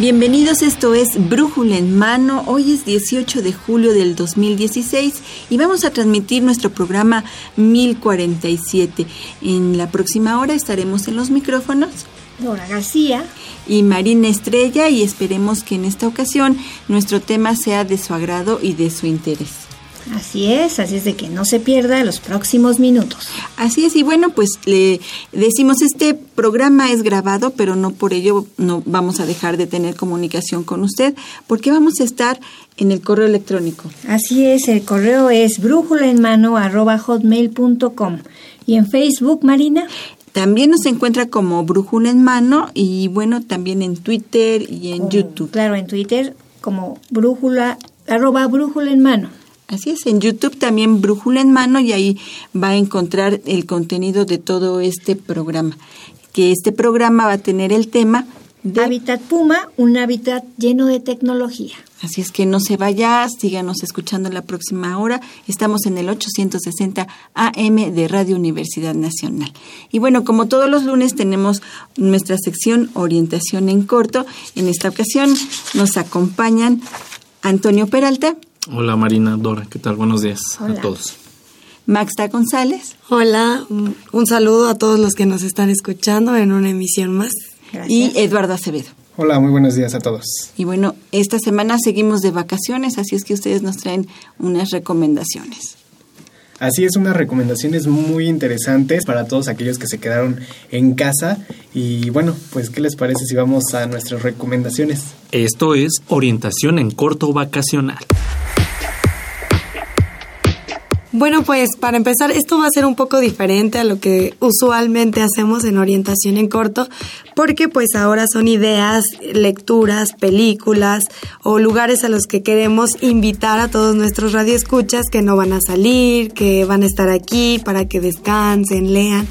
Bienvenidos, esto es Brújula en Mano. Hoy es 18 de julio del 2016 y vamos a transmitir nuestro programa 1047. En la próxima hora estaremos en los micrófonos. Dora García. Y Marina Estrella y esperemos que en esta ocasión nuestro tema sea de su agrado y de su interés. Así es, así es de que no se pierda los próximos minutos. Así es, y bueno, pues le decimos, este programa es grabado, pero no por ello no vamos a dejar de tener comunicación con usted, porque vamos a estar en el correo electrónico. Así es, el correo es brújulaenmano.com y en Facebook, Marina. También nos encuentra como Brújula en Mano y bueno, también en Twitter y en YouTube. Claro, en Twitter como brújula, arroba brújula en mano. Así es, en YouTube también Brújula en Mano y ahí va a encontrar el contenido de todo este programa. Que este programa va a tener el tema de Hábitat Puma, un hábitat lleno de tecnología. Así es que no se vaya, síganos escuchando la próxima hora. Estamos en el 860 AM de Radio Universidad Nacional. Y bueno, como todos los lunes tenemos nuestra sección Orientación en Corto. En esta ocasión nos acompañan Antonio Peralta Hola Marina, Dora, ¿qué tal? Buenos días a todos. Maxta González. Hola, un saludo a todos los que nos están escuchando en una emisión más. Y Eduardo Acevedo. Hola, muy buenos días a todos. Y bueno, esta semana seguimos de vacaciones, así es que ustedes nos traen unas recomendaciones. Así es, unas recomendaciones muy interesantes para todos aquellos que se quedaron en casa. Y bueno, pues, ¿qué les parece si vamos a nuestras recomendaciones? Esto es orientación en corto vacacional. Bueno, pues para empezar, esto va a ser un poco diferente a lo que usualmente hacemos en orientación en corto, porque pues ahora son ideas, lecturas, películas o lugares a los que queremos invitar a todos nuestros radioescuchas que no van a salir, que van a estar aquí para que descansen, lean.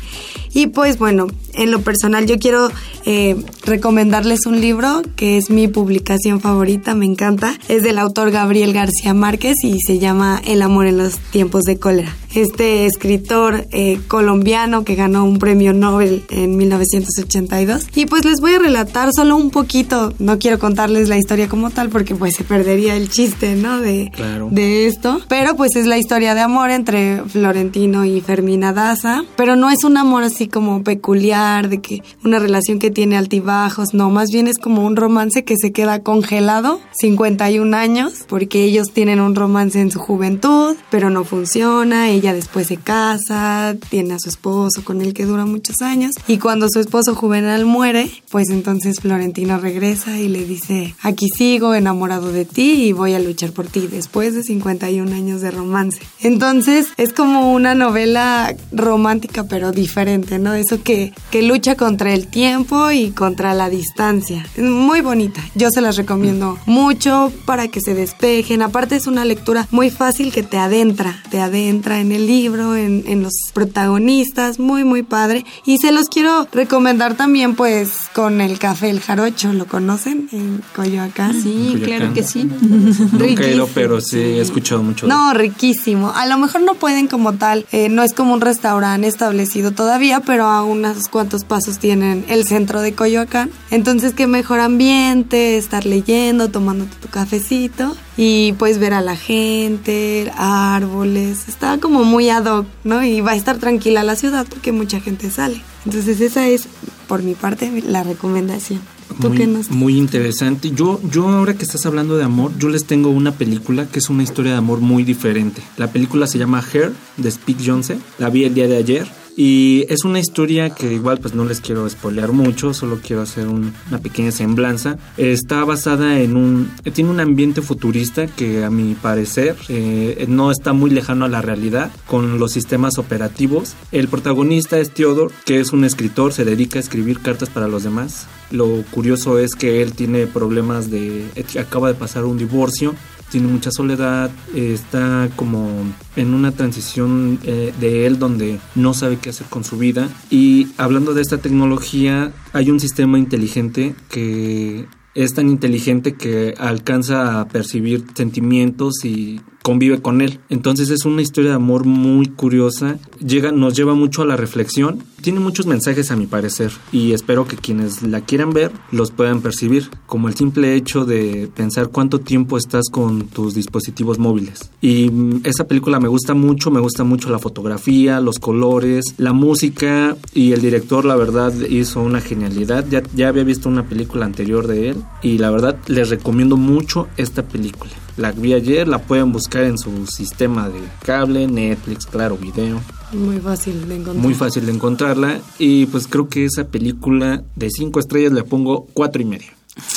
Y pues bueno, en lo personal yo quiero eh, recomendarles un libro que es mi publicación favorita, me encanta. Es del autor Gabriel García Márquez y se llama El amor en los tiempos de cólera. Este escritor eh, colombiano que ganó un premio Nobel en 1982. Y pues les voy a relatar solo un poquito, no quiero contarles la historia como tal porque pues se perdería el chiste, ¿no? De, de esto. Pero pues es la historia de amor entre Florentino y Fermina Daza. Pero no es un amor así como peculiar, de que una relación que tiene altibajos, no, más bien es como un romance que se queda congelado 51 años porque ellos tienen un romance en su juventud, pero no funciona ella después se casa, tiene a su esposo con el que dura muchos años y cuando su esposo juvenal muere, pues entonces Florentino regresa y le dice, aquí sigo enamorado de ti y voy a luchar por ti después de 51 años de romance. Entonces es como una novela romántica pero diferente, ¿no? Eso que, que lucha contra el tiempo y contra la distancia. Es muy bonita, yo se las recomiendo mucho para que se despejen. Aparte es una lectura muy fácil que te adentra, te adentra en el libro, en, en, los protagonistas, muy muy padre. Y se los quiero recomendar también pues con el café El Jarocho, ¿lo conocen? En Coyoacán. Sí, claro que sí. Nunca he ido, pero sí, he escuchado mucho. No, riquísimo. A lo mejor no pueden como tal, eh, no es como un restaurante establecido todavía, pero a unos cuantos pasos tienen el centro de Coyoacán. Entonces, qué mejor ambiente, estar leyendo, tomando tu cafecito y pues ver a la gente, árboles, está como muy ad hoc, ¿no? Y va a estar tranquila la ciudad porque mucha gente sale. Entonces esa es por mi parte la recomendación. muy, muy interesante. Yo, yo ahora que estás hablando de amor, yo les tengo una película que es una historia de amor muy diferente. La película se llama Hair de Speak Johnson. La vi el día de ayer y es una historia que igual pues no les quiero spoilear mucho, solo quiero hacer una pequeña semblanza. Está basada en un... tiene un ambiente futurista que a mi parecer eh, no está muy lejano a la realidad con los sistemas operativos. El protagonista es Theodore, que es un escritor, se dedica a escribir cartas para los demás. Lo curioso es que él tiene problemas de... acaba de pasar un divorcio tiene mucha soledad, está como en una transición eh, de él donde no sabe qué hacer con su vida. Y hablando de esta tecnología, hay un sistema inteligente que es tan inteligente que alcanza a percibir sentimientos y convive con él. Entonces es una historia de amor muy curiosa, llega, nos lleva mucho a la reflexión, tiene muchos mensajes a mi parecer y espero que quienes la quieran ver los puedan percibir, como el simple hecho de pensar cuánto tiempo estás con tus dispositivos móviles. Y mm, esa película me gusta mucho, me gusta mucho la fotografía, los colores, la música y el director la verdad hizo una genialidad. Ya, ya había visto una película anterior de él y la verdad les recomiendo mucho esta película. La vi ayer, la pueden buscar en su sistema de cable, Netflix, claro, video. Muy fácil de encontrar. Muy fácil de encontrarla. Y pues creo que esa película de cinco estrellas le pongo cuatro y media.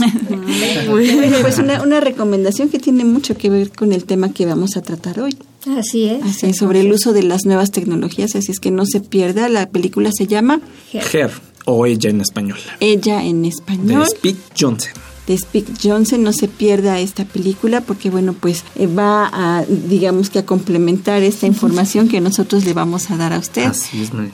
pues una, una, recomendación que tiene mucho que ver con el tema que vamos a tratar hoy. Así es. Así sobre el uso de las nuevas tecnologías, así es que no se pierda. La película se llama Her, o Ella en español. Ella en español. De Speak Johnson de Speak Johnson. No se pierda esta película porque, bueno, pues eh, va a, digamos que a complementar esta información que nosotros le vamos a dar a usted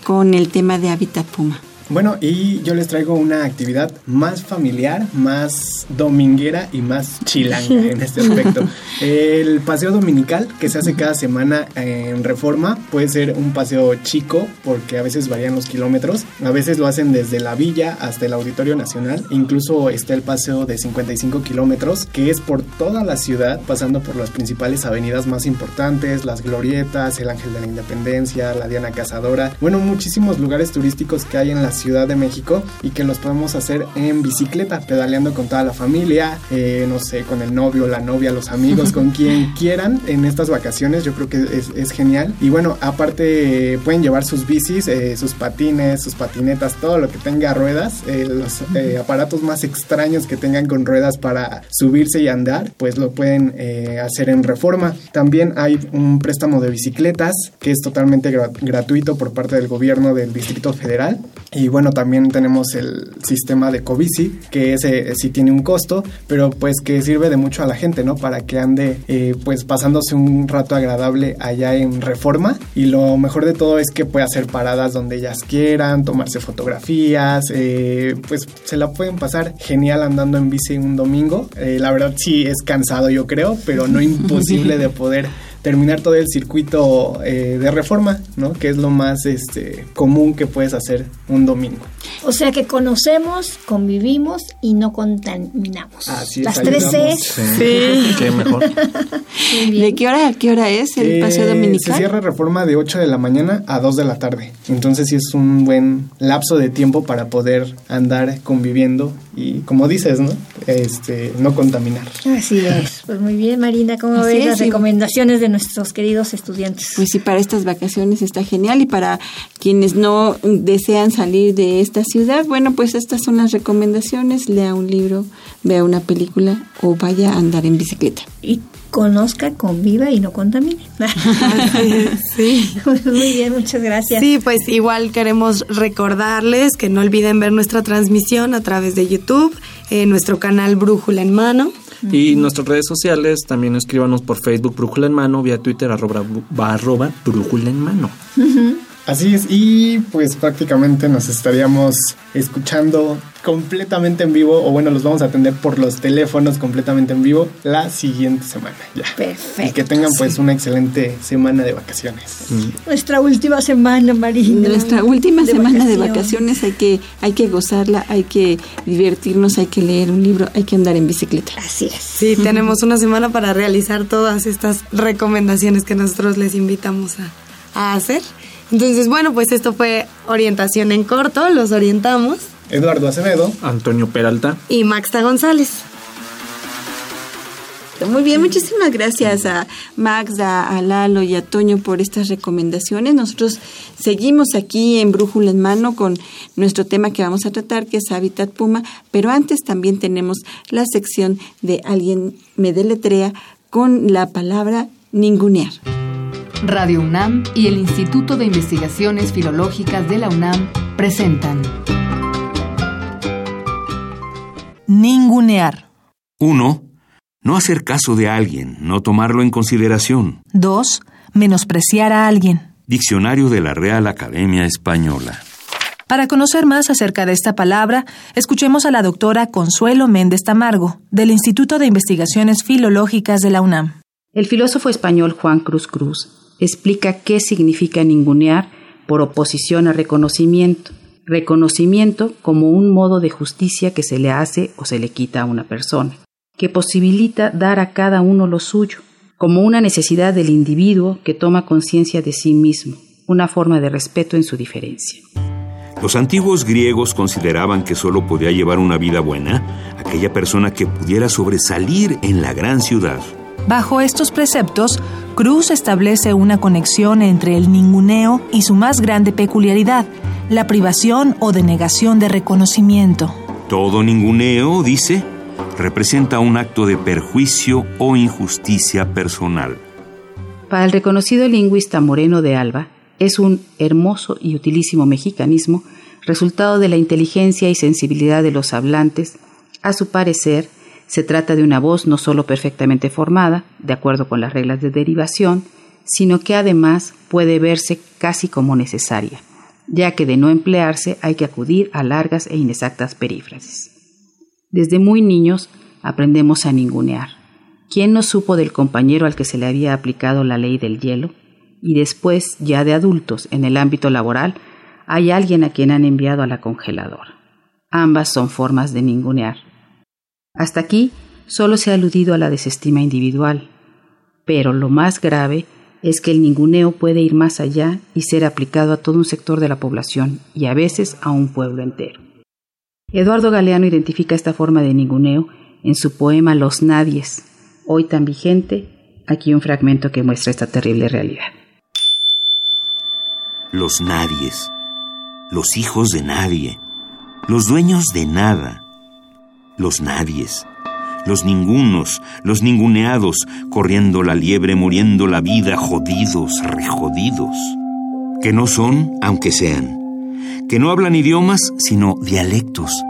con el tema de Hábitat Puma. Bueno, y yo les traigo una actividad más familiar, más dominguera y más chilanga en este aspecto. El paseo dominical que se hace cada semana en Reforma puede ser un paseo chico porque a veces varían los kilómetros. A veces lo hacen desde la villa hasta el Auditorio Nacional. Incluso está el paseo de 55 kilómetros que es por toda la ciudad pasando por las principales avenidas más importantes, las glorietas, el Ángel de la Independencia, la Diana Cazadora. Bueno, muchísimos lugares turísticos que hay en la Ciudad de México y que los podemos hacer en bicicleta, pedaleando con toda la familia, eh, no sé, con el novio, la novia, los amigos, con quien quieran en estas vacaciones. Yo creo que es, genial. Y bueno, aparte pueden llevar sus bicis, eh, sus patines, sus patinetas, todo lo que tenga ruedas, eh, los aparatos más extraños que tengan con ruedas para subirse y andar, pues lo pueden hacer en reforma. También hay un préstamo de bicicletas que es totalmente gratuito por parte del gobierno del Distrito Federal. Y bueno, también tenemos el sistema de Covici, que ese sí tiene un costo, pero pues que sirve de mucho a la gente, ¿no? Para que ande eh, pues pasándose un rato agradable allá en Reforma. Y lo mejor de todo es que puede hacer paradas donde ellas quieran, tomarse fotografías, eh, pues se la pueden pasar genial andando en bici un domingo. Eh, la verdad sí es cansado yo creo, pero no imposible de poder terminar todo el circuito eh, de reforma, ¿no? Que es lo más este, común que puedes hacer un domingo. O sea que conocemos, convivimos y no contaminamos. Así Las tres C. Sí. Qué mejor. ¿De qué hora a qué hora es el paseo eh, dominical? Se cierra reforma de 8 de la mañana a 2 de la tarde. Entonces sí es un buen lapso de tiempo para poder andar conviviendo y como dices, ¿no? Este, no contaminar. Así es. Pues muy bien, Marina, ¿cómo ves las recomendaciones de nuestros queridos estudiantes? Pues sí, para estas vacaciones está genial y para quienes no desean salir de esta ciudad, bueno, pues estas son las recomendaciones. Lea un libro, vea una película o vaya a andar en bicicleta. Y conozca, conviva y no contamine. sí. Muy bien, muchas gracias. Sí, pues igual queremos recordarles que no olviden ver nuestra transmisión a través de YouTube, en nuestro canal Brújula en Mano. Y nuestras redes sociales, también escríbanos por Facebook Brújula en Mano, vía Twitter arroba, arroba Brújula en Mano. Así es, y pues prácticamente nos estaríamos escuchando completamente en vivo, o bueno, los vamos a atender por los teléfonos completamente en vivo la siguiente semana. Ya. Perfecto. Y que tengan pues una excelente semana de vacaciones. Nuestra última semana, Marina. Nuestra última semana de vacaciones hay que, hay que gozarla, hay que divertirnos, hay que leer un libro, hay que andar en bicicleta. Así es. Sí, tenemos una semana para realizar todas estas recomendaciones que nosotros les invitamos a hacer. Entonces, bueno, pues esto fue orientación en corto, los orientamos. Eduardo Acevedo, Antonio Peralta y Maxta González. Muy bien, muchísimas gracias a Max, a, Lalo y a Toño por estas recomendaciones. Nosotros seguimos aquí en Brújula en Mano con nuestro tema que vamos a tratar, que es Hábitat Puma, pero antes también tenemos la sección de Alguien me deletrea con la palabra ningunear. Radio UNAM y el Instituto de Investigaciones Filológicas de la UNAM presentan Ningunear. 1. No hacer caso de alguien, no tomarlo en consideración. 2. Menospreciar a alguien. Diccionario de la Real Academia Española. Para conocer más acerca de esta palabra, escuchemos a la doctora Consuelo Méndez Tamargo, del Instituto de Investigaciones Filológicas de la UNAM. El filósofo español Juan Cruz Cruz explica qué significa ningunear por oposición a reconocimiento. Reconocimiento como un modo de justicia que se le hace o se le quita a una persona que posibilita dar a cada uno lo suyo, como una necesidad del individuo que toma conciencia de sí mismo, una forma de respeto en su diferencia. Los antiguos griegos consideraban que solo podía llevar una vida buena aquella persona que pudiera sobresalir en la gran ciudad. Bajo estos preceptos, Cruz establece una conexión entre el ninguneo y su más grande peculiaridad, la privación o denegación de reconocimiento. Todo ninguneo, dice, representa un acto de perjuicio o injusticia personal. Para el reconocido lingüista Moreno de Alba, es un hermoso y utilísimo mexicanismo, resultado de la inteligencia y sensibilidad de los hablantes. A su parecer, se trata de una voz no solo perfectamente formada, de acuerdo con las reglas de derivación, sino que además puede verse casi como necesaria, ya que de no emplearse hay que acudir a largas e inexactas perífrasis. Desde muy niños aprendemos a ningunear. ¿Quién no supo del compañero al que se le había aplicado la ley del hielo? Y después, ya de adultos, en el ámbito laboral, hay alguien a quien han enviado a la congeladora. Ambas son formas de ningunear. Hasta aquí solo se ha aludido a la desestima individual, pero lo más grave es que el ninguneo puede ir más allá y ser aplicado a todo un sector de la población y a veces a un pueblo entero. Eduardo Galeano identifica esta forma de ninguneo en su poema Los Nadies, hoy tan vigente, aquí un fragmento que muestra esta terrible realidad. Los nadies, los hijos de nadie, los dueños de nada, los nadies, los ningunos, los ninguneados, corriendo la liebre, muriendo la vida, jodidos, rejodidos, que no son, aunque sean que no hablan idiomas sino dialectos,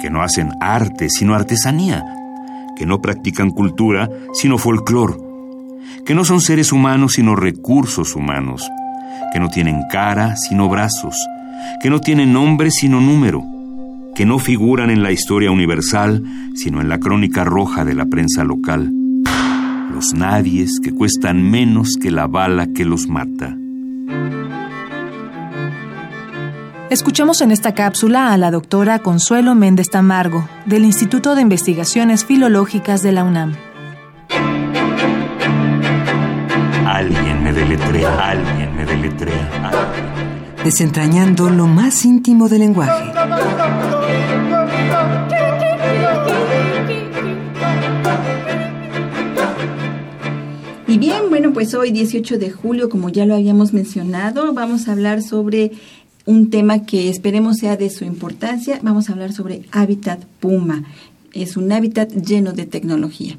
que no hacen arte sino artesanía, que no practican cultura sino folclor, que no son seres humanos sino recursos humanos, que no tienen cara sino brazos, que no tienen nombre sino número, que no figuran en la historia universal sino en la crónica roja de la prensa local. Los nadies que cuestan menos que la bala que los mata. Escuchamos en esta cápsula a la doctora Consuelo Méndez Tamargo, del Instituto de Investigaciones Filológicas de la UNAM. Alguien me deletrea, alguien me deletrea. Desentrañando lo más íntimo del lenguaje. Y bien, bueno, pues hoy 18 de julio, como ya lo habíamos mencionado, vamos a hablar sobre un tema que esperemos sea de su importancia. Vamos a hablar sobre hábitat puma. Es un hábitat lleno de tecnología.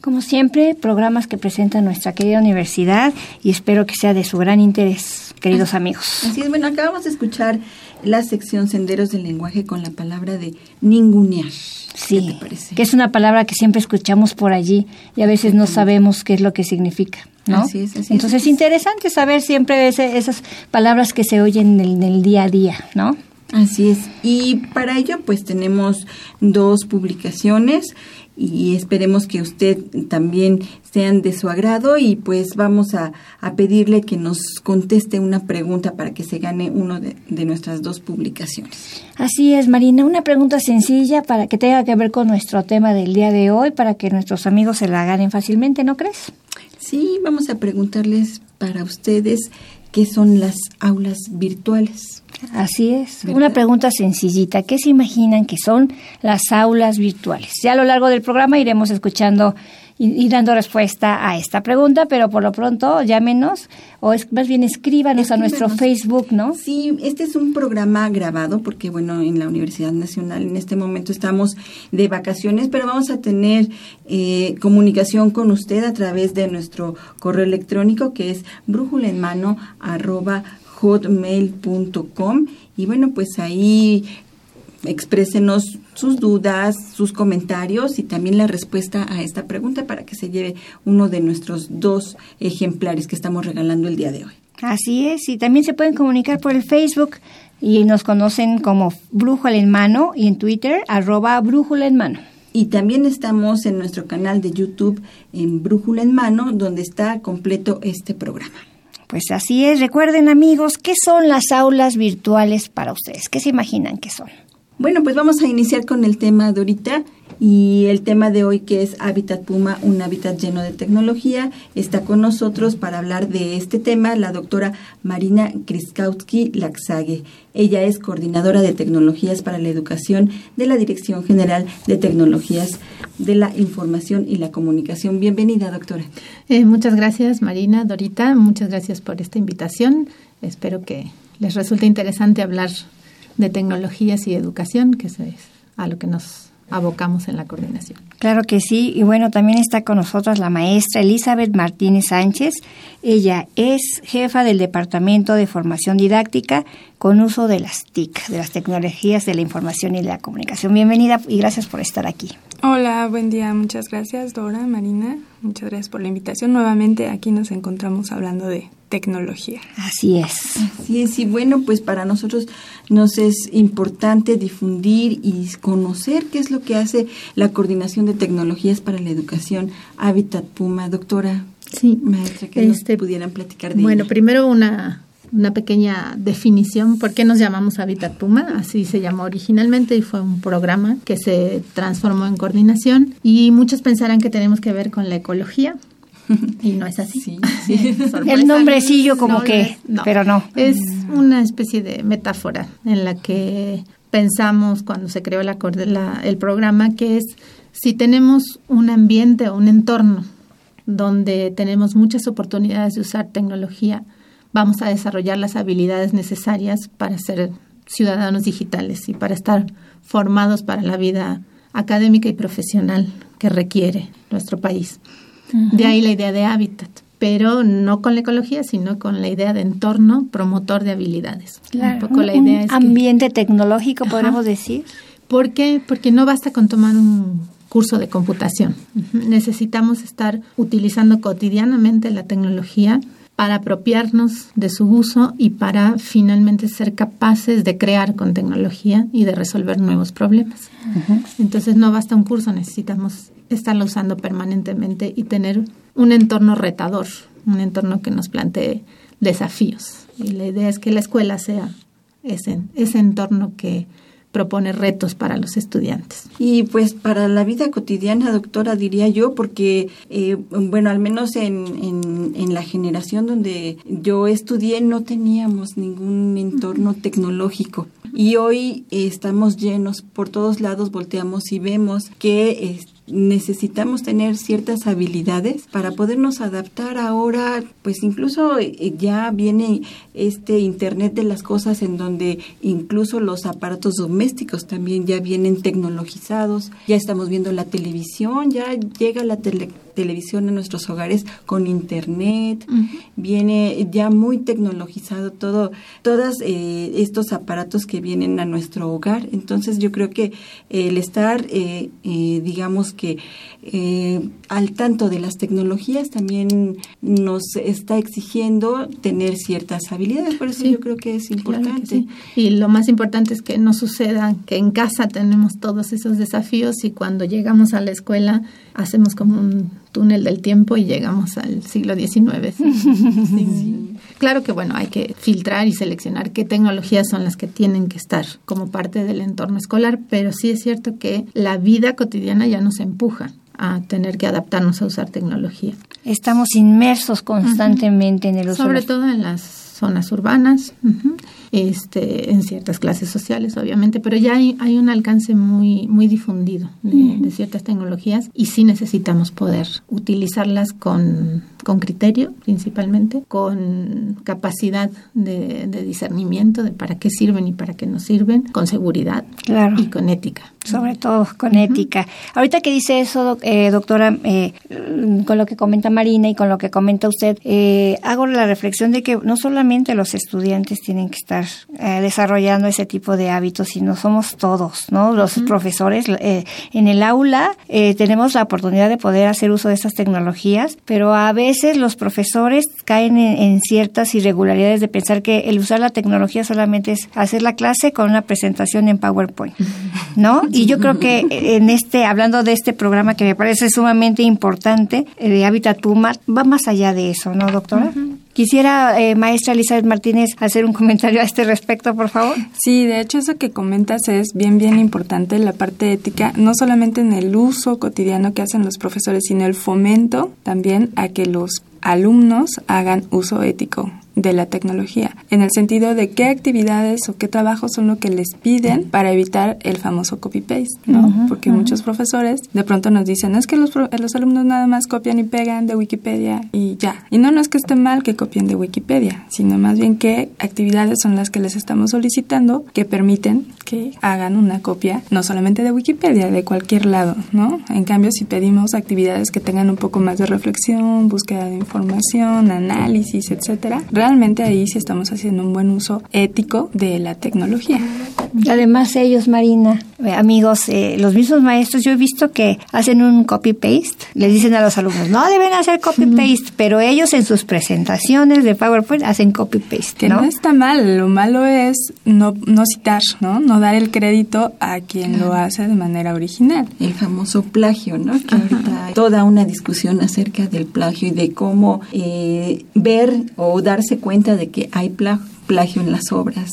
Como siempre, programas que presenta nuestra querida universidad y espero que sea de su gran interés, queridos amigos. Así es, bueno, acabamos de escuchar la sección Senderos del Lenguaje con la palabra de ningunear. Sí, que es una palabra que siempre escuchamos por allí y a veces no sabemos qué es lo que significa. ¿no? Así es, así Entonces es interesante saber siempre esas palabras que se oyen en el, día a día, ¿no? Así es. Y para ello, pues tenemos dos publicaciones y esperemos que usted también sean de su agrado y pues vamos a, pedirle que nos conteste una pregunta para que se gane uno de, de, nuestras dos publicaciones. Así es, Marina, una pregunta sencilla para que tenga que ver con nuestro tema del día de hoy, para que nuestros amigos se la ganen fácilmente, ¿no crees? Sí, vamos a preguntarles para ustedes qué son las aulas virtuales. Así es. Una pregunta sencillita. ¿Qué se imaginan que son las aulas virtuales? Ya a lo largo del programa iremos escuchando y, dando respuesta a esta pregunta, pero por lo pronto llámenos o es, más bien escríbanos, a nuestro Facebook, ¿no? Sí, este es un programa grabado porque, bueno, en la Universidad Nacional en este momento estamos de vacaciones, pero vamos a tener eh, comunicación con usted a través de nuestro correo electrónico que es brújula en mano arroba hotmail.com y bueno, pues ahí exprésenos sus dudas, sus comentarios y también la respuesta a esta pregunta para que se lleve uno de nuestros dos ejemplares que estamos regalando el día de hoy. Así es, y también se pueden comunicar por el Facebook y nos conocen como Brújula en Mano y en Twitter arroba Brújula en Mano. Y también estamos en nuestro canal de YouTube en Brújula en Mano, donde está completo este programa. Pues así es, recuerden amigos, ¿qué son las aulas virtuales para ustedes? ¿Qué se imaginan que son? Bueno, pues vamos a iniciar con el tema de ahorita y el tema de hoy que es Hábitat Puma, un hábitat lleno de tecnología. Está con nosotros para hablar de este tema la doctora Marina Kriskowski Laxague. Ella es coordinadora de tecnologías para la educación de la Dirección General de Tecnologías de la Información y la Comunicación. Bienvenida, doctora. Eh, muchas gracias, Marina, Dorita. Muchas gracias por esta invitación. Espero que les resulte interesante hablar de tecnologías y educación, que es a lo que nos abocamos en la coordinación. Claro que sí, y bueno, también está con nosotros la maestra Elizabeth Martínez Sánchez. Ella es jefa del Departamento de Formación Didáctica con uso de las TIC, de las tecnologías de la información y la comunicación. Bienvenida y gracias por estar aquí. Hola, buen día, muchas gracias Dora, Marina, muchas gracias por la invitación. Nuevamente aquí nos encontramos hablando de tecnología. Así es. Así es, y bueno, pues para nosotros nos es importante difundir y conocer qué es lo que hace la coordinación de tecnologías para la educación Habitat Puma. Doctora, sí. maestra, que nos este, pudieran platicar de Bueno, primero una una pequeña definición, ¿por qué nos llamamos Habitat Puma? Así se llamó originalmente y fue un programa que se transformó en coordinación y muchos pensarán que tenemos que ver con la ecología, y no es así. El nombrecillo como que, pero no. Es una especie de metáfora en la que pensamos cuando se creó la, el programa que es si tenemos un ambiente o un entorno donde tenemos muchas oportunidades de usar tecnología, vamos a desarrollar las habilidades necesarias para ser ciudadanos digitales y para estar formados para la vida académica y profesional que requiere nuestro país. De ahí la idea de hábitat, pero no con la ecología, sino con la idea de entorno promotor de habilidades. Un poco la idea ambiente tecnológico, podemos decir. ¿Por qué? Porque no basta con tomar un curso de computación. Necesitamos estar utilizando cotidianamente la tecnología para apropiarnos de su uso y para finalmente ser capaces de crear con tecnología y de resolver nuevos problemas. Entonces no basta un curso, necesitamos estarlo usando permanentemente y tener un entorno retador, un entorno que nos plantee desafíos. Y la idea es que la escuela sea ese, ese entorno que propone retos para los estudiantes. Y pues para la vida cotidiana, doctora, diría yo, porque, eh, bueno, al menos en, en, la generación donde yo estudié no teníamos ningún entorno tecnológico. Y hoy estamos llenos, por todos lados volteamos y vemos que necesitamos tener ciertas habilidades para podernos adaptar. Ahora, pues incluso eh, ya viene este Internet de las cosas en donde incluso los aparatos domésticos también ya vienen tecnologizados, ya estamos viendo la televisión, ya llega la televisión a nuestros hogares con Internet, viene ya muy tecnologizado todo, todos eh, estos aparatos que vienen a nuestro hogar, entonces yo creo que el estar, eh, digamos, que eh, al tanto de las tecnologías también nos está exigiendo tener ciertas habilidades, por eso yo creo que es importante. Y lo más importante es que no suceda que en casa tenemos todos esos desafíos y cuando llegamos a la escuela hacemos como un túnel del tiempo y llegamos al siglo XIX. Claro que bueno, hay que filtrar y seleccionar qué tecnologías son las que tienen que estar como parte del entorno escolar, pero sí es cierto que la vida cotidiana ya nos empuja a tener que adaptarnos a usar tecnología. Estamos inmersos constantemente en el uso. Sobre todo en las zonas urbanas, este, en ciertas clases sociales, obviamente, pero ya hay, hay un alcance muy, muy difundido de, ciertas tecnologías y sí necesitamos poder utilizarlas con, con criterio, principalmente, con capacidad de, de, discernimiento de para qué sirven y para qué no sirven, con seguridad y con ética. Sobre todo con ética. Ahorita que dice eso, eh, doctora, eh, con lo que comenta Marina y con lo que comenta usted, eh, hago la reflexión de que no solamente los estudiantes tienen que estar eh, desarrollando ese tipo de hábitos, sino somos todos, ¿no? Los profesores eh, en el aula eh, tenemos la oportunidad de poder hacer uso de esas tecnologías, pero a veces los profesores caen en, ciertas irregularidades de pensar que el usar la tecnología solamente es hacer la clase con una presentación en PowerPoint, ¿no? Y yo creo que en este, hablando de este programa que me parece sumamente importante, de Habitat Puma, va más allá de eso, ¿no, doctora? Quisiera, eh, maestra Elizabeth Martínez, hacer un comentario a este respecto, por favor. Sí, de hecho eso que comentas es bien, bien importante, la parte ética, no solamente en el uso cotidiano que hacen los profesores, sino el fomento también a que los alumnos hagan uso ético de la tecnología, en el sentido de qué actividades o qué trabajos son lo que les piden para evitar el famoso copy-paste, ¿no? Porque muchos profesores de pronto nos dicen, es que los, los alumnos nada más copian y pegan de Wikipedia y ya. Y no, no es que esté mal que copien de Wikipedia, sino más bien qué actividades son las que les estamos solicitando que permiten que hagan una copia, no solamente de Wikipedia, de cualquier lado, ¿no? En cambio, si pedimos actividades que tengan un poco más de reflexión, búsqueda de información, análisis, etcétera, realmente ahí sí estamos haciendo un buen uso ético de la tecnología. Además ellos, Marina, eh, amigos, eh, los mismos maestros, yo he visto que hacen un copy-paste, les dicen a los alumnos, no deben hacer copy-paste, pero ellos en sus presentaciones de PowerPoint hacen copy-paste. Que ¿no? está mal, lo malo es no, no citar, ¿no? No dar el crédito a quien lo hace de manera original. El famoso plagio, ¿no? Que ahorita hay toda una discusión acerca del plagio y de cómo eh, ver o darse cuenta de que hay plagio plagio en las obras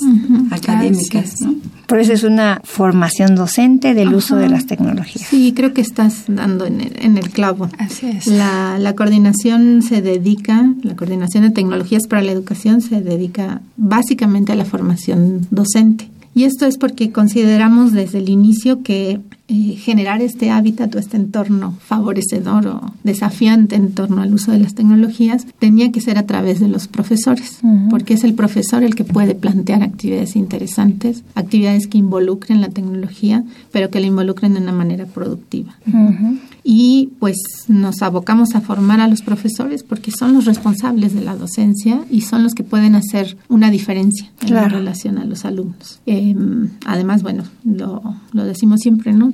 académicas. ¿no? Por eso es una formación docente del uso de las tecnologías. Sí, creo que estás dando en el, en el clavo. Así es. La, la coordinación se dedica, la coordinación de tecnologías para la educación se dedica básicamente a la formación docente. Y esto es porque consideramos desde el inicio que eh, generar este hábitat o este entorno favorecedor o desafiante en torno al uso de las tecnologías tenía que ser a través de los profesores, porque es el profesor el que puede plantear actividades interesantes, actividades que involucren la tecnología, pero que la involucren de una manera productiva y pues nos abocamos a formar a los profesores porque son los responsables de la docencia y son los que pueden hacer una diferencia en la relación a los alumnos. Em, además, bueno, lo, lo, decimos siempre, ¿no?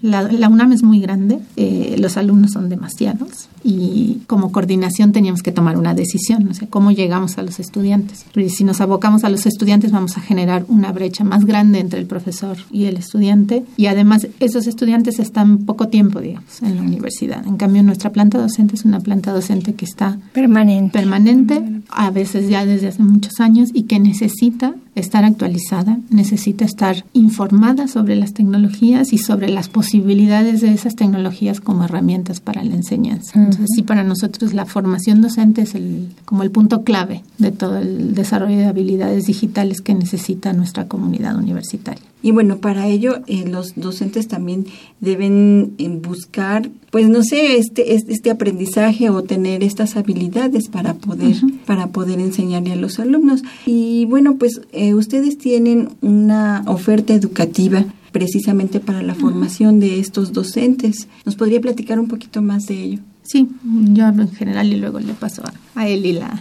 La, la UNAM es muy grande, eh, los alumnos son demasiados y como coordinación teníamos que tomar una decisión, no sé, cómo llegamos a los estudiantes. Porque si nos abocamos a los estudiantes vamos a generar una brecha más grande entre el profesor y el estudiante y además esos estudiantes están poco tiempo digamos, en la universidad. En cambio, nuestra planta docente es una planta docente que está permanente, permanente a veces ya desde hace muchos años y que necesita estar actualizada, necesita estar informada sobre las tecnologías y sobre las posibilidades de esas tecnologías como herramientas para la enseñanza. Entonces, sí, para nosotros la formación docente es el, como el punto clave de todo el desarrollo de habilidades digitales que necesita nuestra comunidad universitaria. Y bueno, para ello eh, los docentes también deben eh, buscar, pues no sé, este, este aprendizaje o tener estas habilidades para poder, para poder enseñarle a los alumnos. Y bueno, pues eh, ustedes tienen una oferta educativa precisamente para la formación de estos docentes. ¿Nos podría platicar un poquito más de ello? Sí, yo hablo en general y luego le paso a, a él y la,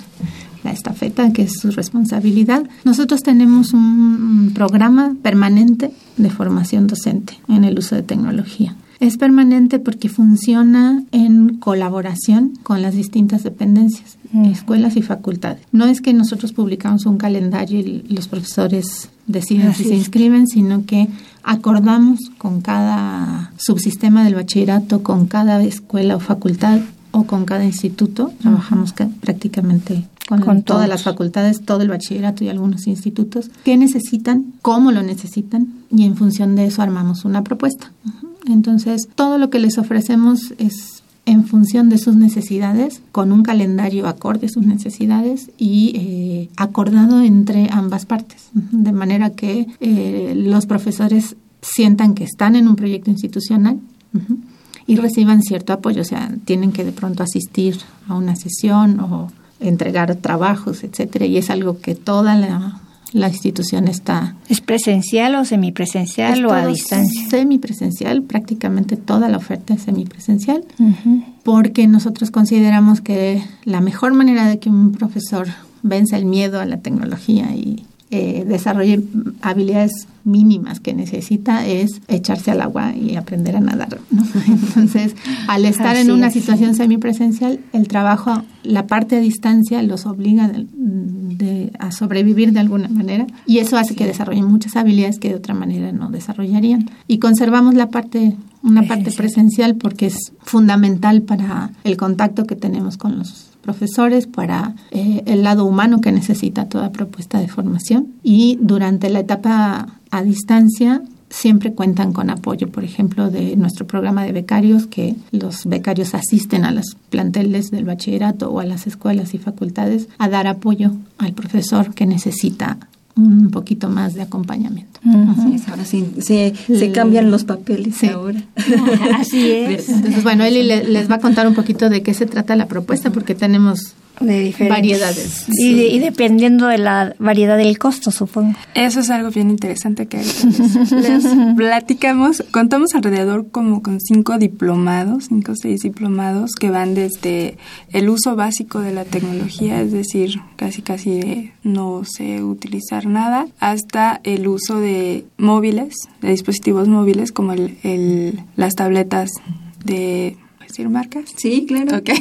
la estafeta, que es su responsabilidad. Nosotros tenemos un programa permanente de formación docente en el uso de tecnología. Es permanente porque funciona en colaboración con las distintas dependencias, escuelas y facultades. No es que nosotros publicamos un calendario y los profesores deciden si se inscriben, sino que acordamos con cada subsistema del bachillerato, con cada escuela o facultad o con cada instituto. Trabajamos prácticamente con, todas las facultades, todo el bachillerato y algunos institutos, qué necesitan, cómo lo necesitan y en función de eso armamos una propuesta. Entonces, todo lo que les ofrecemos es en función de sus necesidades, con un calendario acorde a sus necesidades y eh, acordado entre ambas partes, de manera que eh, los profesores sientan que están en un proyecto institucional y reciban cierto apoyo, o sea, tienen que de pronto asistir a una sesión o entregar trabajos, etcétera, y es algo que toda la la institución está... ¿Es presencial o semipresencial o a distancia? Semipresencial, prácticamente toda la oferta es semipresencial, porque nosotros consideramos que la mejor manera de que un profesor venza el miedo a la tecnología y eh, desarrolle habilidades mínimas que necesita es echarse al agua y aprender a nadar. Entonces, al estar en una situación semipresencial, el trabajo, la parte a distancia los obliga a sobrevivir de alguna manera y eso hace que desarrollen muchas habilidades que de otra manera no desarrollarían. Y conservamos la parte una parte presencial porque es fundamental para el contacto que tenemos con los profesores para eh, el lado humano que necesita toda propuesta de formación. Y durante la etapa a distancia siempre cuentan con apoyo, por ejemplo, de nuestro programa de becarios, que los becarios asisten a los planteles del bachillerato o a las escuelas y facultades a dar apoyo al profesor que necesita un poquito más de acompañamiento. ahora sí, se, cambian los papeles ahora. Así es. Entonces, bueno, Eli les va a contar un poquito de qué se trata la propuesta, porque tenemos de diferentes variedades. Y, dependiendo de la variedad del costo, supongo. Eso es algo bien interesante que les, platicamos. Contamos alrededor como con cinco diplomados, cinco o seis diplomados que van desde el uso básico de la tecnología, es decir, casi casi de no sé utilizar nada, hasta el uso de móviles, de dispositivos móviles como el, el las tabletas de decir marcas? Sí, claro. Ok.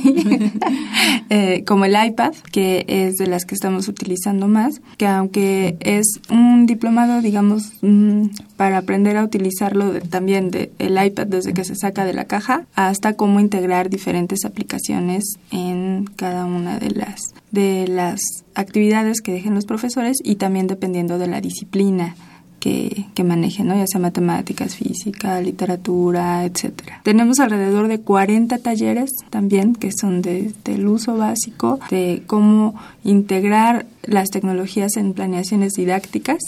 Eh, como el iPad, que es de las que estamos utilizando más, que aunque es un diplomado, digamos, mm, para aprender a utilizarlo también de, el iPad desde que se saca de la caja hasta cómo integrar diferentes aplicaciones en cada una de las de las actividades que dejen los profesores y también dependiendo de la disciplina que, que manejen, ¿no? ya sea matemáticas, física, literatura, etcétera. Tenemos alrededor de 40 talleres también que son de, del uso básico, de cómo integrar las tecnologías en planeaciones didácticas,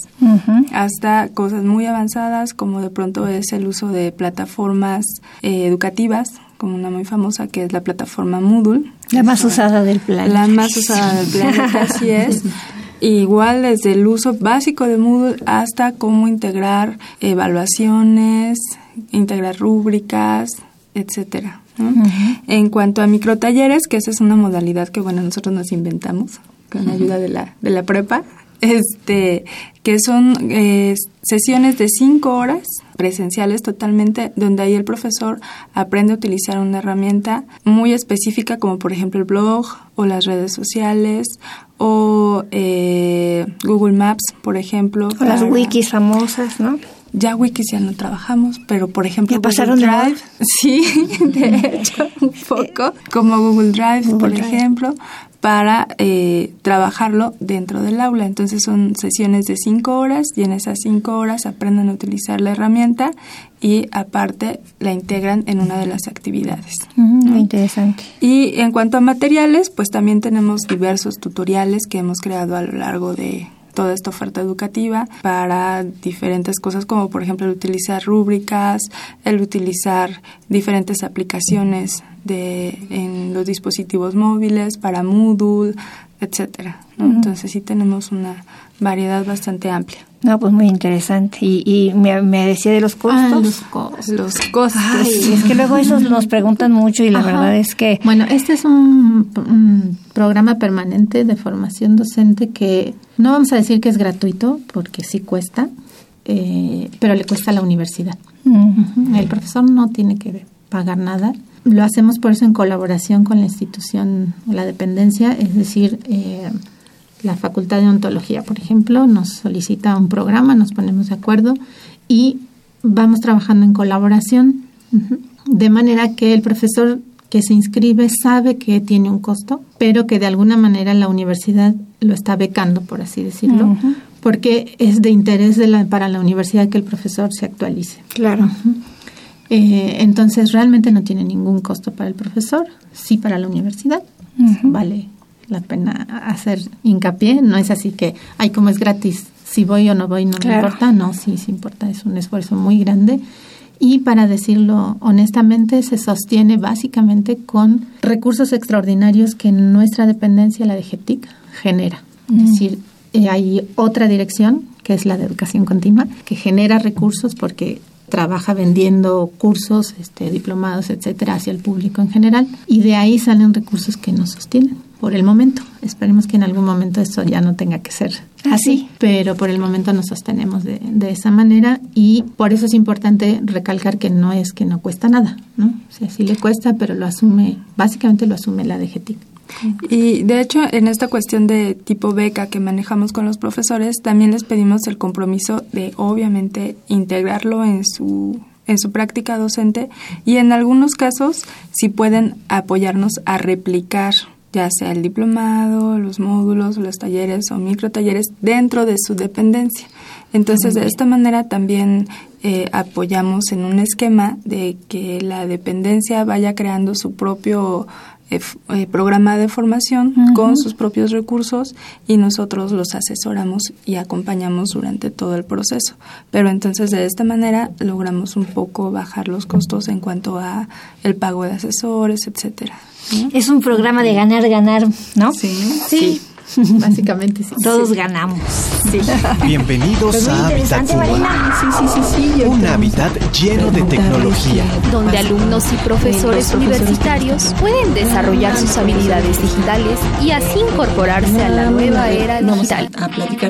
hasta cosas muy avanzadas como de pronto es el uso de plataformas eh, educativas como una muy famosa que es la plataforma Moodle. La más usada del planeta. La más usada del planeta, así es. Igual desde el uso básico de Moodle hasta cómo integrar evaluaciones, integrar rúbricas, etcétera. En cuanto a microtalleres, que esa es una modalidad que bueno nosotros nos inventamos con ayuda de la, de la prepa, este, que son eh, sesiones de cinco horas presenciales totalmente, donde ahí el profesor aprende a utilizar una herramienta muy específica, como por ejemplo el blog o las redes sociales o eh, Google Maps, por ejemplo. O las wikis famosas, ¿no? Ya wikis ya no trabajamos, pero por ejemplo Google Drive, sí, de hecho un poco, como Google Drive, por ejemplo, para eh, trabajarlo dentro del aula. Entonces son sesiones de cinco horas y en esas cinco horas aprenden a utilizar la herramienta y aparte la integran en una de las actividades. muy interesante. Y en cuanto a materiales, pues también tenemos diversos tutoriales que hemos creado a lo largo de toda esta oferta educativa para diferentes cosas como por ejemplo el utilizar rúbricas, el utilizar diferentes aplicaciones de en los dispositivos móviles para Moodle, etcétera. Entonces sí tenemos una variedad bastante amplia. No, pues muy interesante. Y, y me, me, decía de los costos. Ah, los, costos. los costos. es que luego esos nos preguntan mucho y la verdad es que... Bueno, este es un, programa permanente de formación docente que no vamos a decir que es gratuito, porque sí cuesta, eh, pero le cuesta a la universidad. El profesor no tiene que pagar nada. Lo hacemos por eso en colaboración con la institución, la dependencia, es decir... Eh, la Facultad de Ontología, por ejemplo, nos solicita un programa, nos ponemos de acuerdo y vamos trabajando en colaboración, de manera que el profesor que se inscribe sabe que tiene un costo, pero que de alguna manera la universidad lo está becando, por así decirlo, porque es de interés de la, para la universidad que el profesor se actualice. Claro. Eh, entonces, realmente no tiene ningún costo para el profesor, sí para la universidad. Vale la pena hacer hincapié. No es así que, ay, como es gratis, si voy o no voy, no me importa. No, sí, sí importa. Es un esfuerzo muy grande. Y para decirlo honestamente, se sostiene básicamente con recursos extraordinarios que nuestra dependencia, la de GETIC, genera. Es Mm. decir, eh, hay otra dirección, que es la de educación continua, que genera recursos porque trabaja vendiendo cursos, este, diplomados, etcétera, hacia el público en general, y de ahí salen recursos que nos sostienen por el momento. Esperemos que en algún momento esto ya no tenga que ser así, pero por el momento nos sostenemos de, de esa manera y por eso es importante recalcar que no es que no cuesta nada, ¿no? O sea, sí le cuesta, pero lo asume, básicamente lo asume la DGTIC. Y de hecho, en esta cuestión de tipo beca que manejamos con los profesores, también les pedimos el compromiso de, obviamente, integrarlo en su en su práctica docente y en algunos casos si pueden apoyarnos a replicar ya sea el diplomado, los módulos, los talleres o microtalleres dentro de su dependencia. Entonces, de esta manera también eh, apoyamos en un esquema de que la dependencia vaya creando su propio eh, eh, programa de formación con sus propios recursos y nosotros los asesoramos y acompañamos durante todo el proceso. Pero entonces de esta manera logramos un poco bajar los costos en cuanto a el pago de asesores, etcétera. Es un programa de ganar, ganar, ¿no? Sí. Sí. Básicamente sí. Todos Sí. ganamos. Bienvenidos Pues a. Sí, sí, sí, sí. yo Un hábitat lleno de tecnología. donde alumnos y profesores universitarios pueden desarrollar sus habilidades digitales y así incorporarse a la nueva era digital.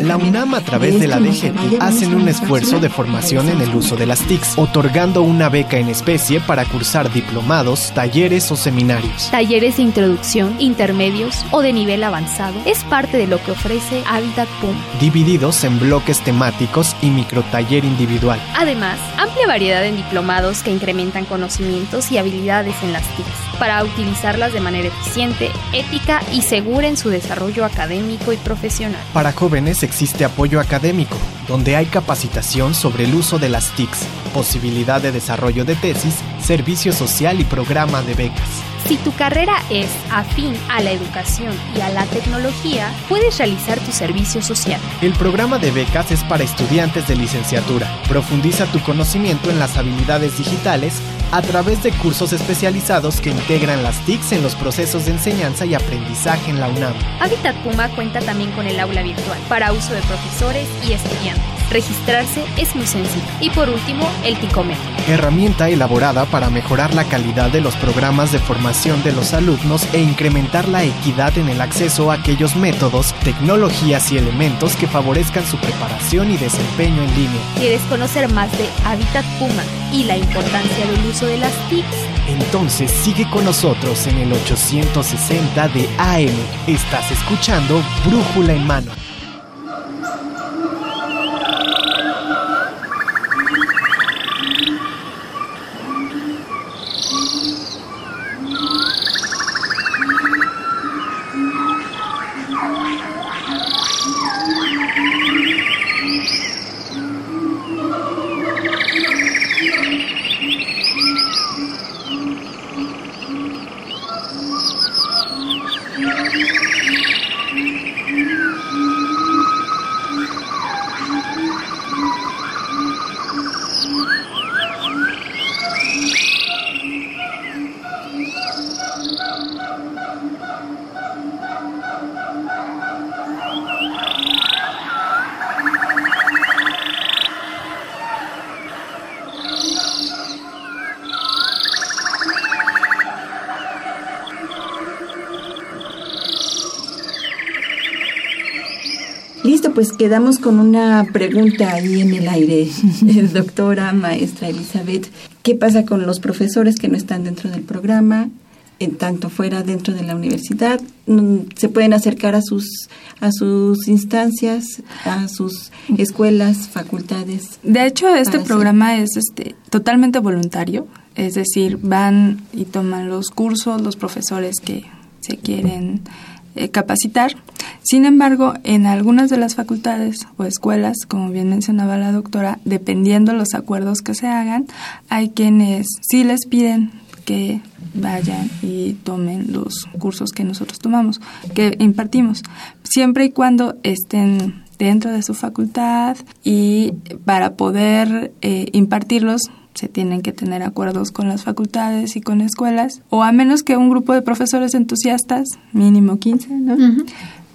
La UNAM a través de la DGT hacen un esfuerzo de formación en el uso de las TICs, otorgando una beca en especie para cursar diplomados, talleres o seminarios. Talleres de introducción, intermedios o de nivel avanzado es parte de lo que ofrece Habitat PUM. divididos en bloques temáticos y microtaller individual. Además, amplia variedad en diplomados que incrementan conocimientos y habilidades en las TICs para utilizarlas de manera eficiente, ética y segura en su desarrollo académico y profesional. Para jóvenes existe apoyo académico, donde hay capacitación sobre el uso de las TICs, posibilidad de desarrollo de tesis, servicio social y programa de becas. Si tu carrera es afín a la educación y a la tecnología, puedes realizar tu servicio social. El programa de becas es para estudiantes de licenciatura. Profundiza tu conocimiento en las habilidades digitales a través de cursos especializados que integran las TICs en los procesos de enseñanza y aprendizaje en la UNAM. Habitat Puma cuenta también con el aula virtual para uso de profesores y estudiantes. Registrarse es muy sencillo. Y por último, el ticómetro. Herramienta elaborada para mejorar la calidad de los programas de formación de los alumnos e incrementar la equidad en el acceso a aquellos métodos, tecnologías y elementos que favorezcan su preparación y desempeño en línea. ¿Quieres conocer más de Habitat Puma y la importancia del uso de las TICs? Entonces sigue con nosotros en el 860 de AM. Estás escuchando Brújula en mano. Quedamos con una pregunta ahí en el aire, eh, doctora, maestra Elizabeth. ¿Qué pasa con los profesores que no están dentro del programa, en tanto fuera dentro de la universidad? Mm, ¿Se pueden acercar a sus, a sus instancias, a sus escuelas, facultades? De hecho, este programa es este totalmente voluntario, es decir, van y toman los cursos los profesores que se quieren eh, capacitar. Sin embargo, en algunas de las facultades o escuelas, como bien mencionaba la doctora, dependiendo los acuerdos que se hagan, hay quienes sí les piden que vayan y tomen los cursos que nosotros tomamos, que impartimos, siempre y cuando estén dentro de su facultad y para poder eh, impartirlos se tienen que tener acuerdos con las facultades y con escuelas, o a menos que un grupo de profesores entusiastas, mínimo 15, ¿no?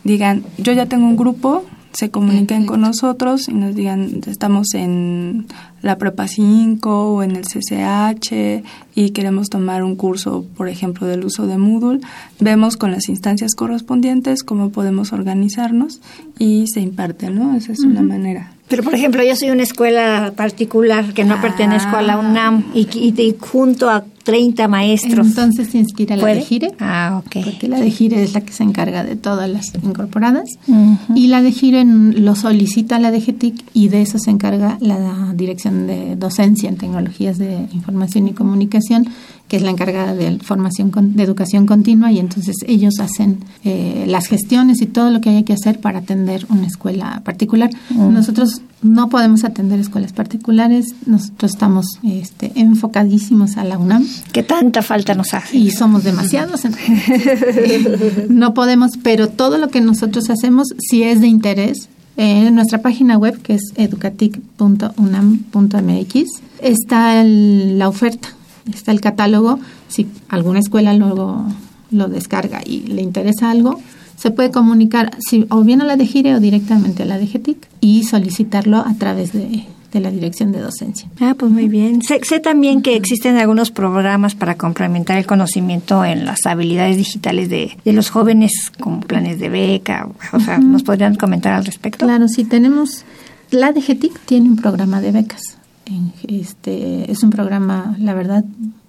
digan, yo ya tengo un grupo, se comuniquen con nosotros y nos digan, estamos en la prepa 5 o en el CCH y queremos tomar un curso, por ejemplo, del uso de Moodle, vemos con las instancias correspondientes cómo podemos organizarnos y se imparte, ¿no? Esa es una manera. Pero, por ejemplo, yo soy una escuela particular que no pertenezco a la Ah. UNAM y, y- y junto a 30 maestros. Entonces se inscribe a la ¿Puede? de Gire. Ah, ok. Porque la de Gire es la que se encarga de todas las incorporadas. Y la de Gire lo solicita la DGTIC y de eso se encarga la Dirección de Docencia en Tecnologías de Información y Comunicación, que es la encargada de formación con- de educación continua y entonces ellos hacen eh, las gestiones y todo lo que haya que hacer para atender una escuela particular. Ujú. Nosotros no podemos atender escuelas particulares, nosotros estamos este, enfocadísimos a la UNAM. Que tanta falta nos hace. Y somos demasiados. entonces, no podemos, pero todo lo que nosotros hacemos, si es de interés, en nuestra página web, que es educatic.unam.mx, está el- la oferta, está el catálogo. Si alguna escuela luego lo descarga y le interesa algo, se puede comunicar si, o bien a la de Gire o directamente a la de GETIC y solicitarlo a través de, de la dirección de docencia. Ah, pues muy bien. Sé, sé también que existen algunos programas para complementar el conocimiento en las habilidades digitales de, de los jóvenes, como planes de beca. O sea, ¿nos podrían comentar al respecto? Claro, sí, tenemos. La DGTIC tiene un programa de becas. Este, es un programa, la verdad,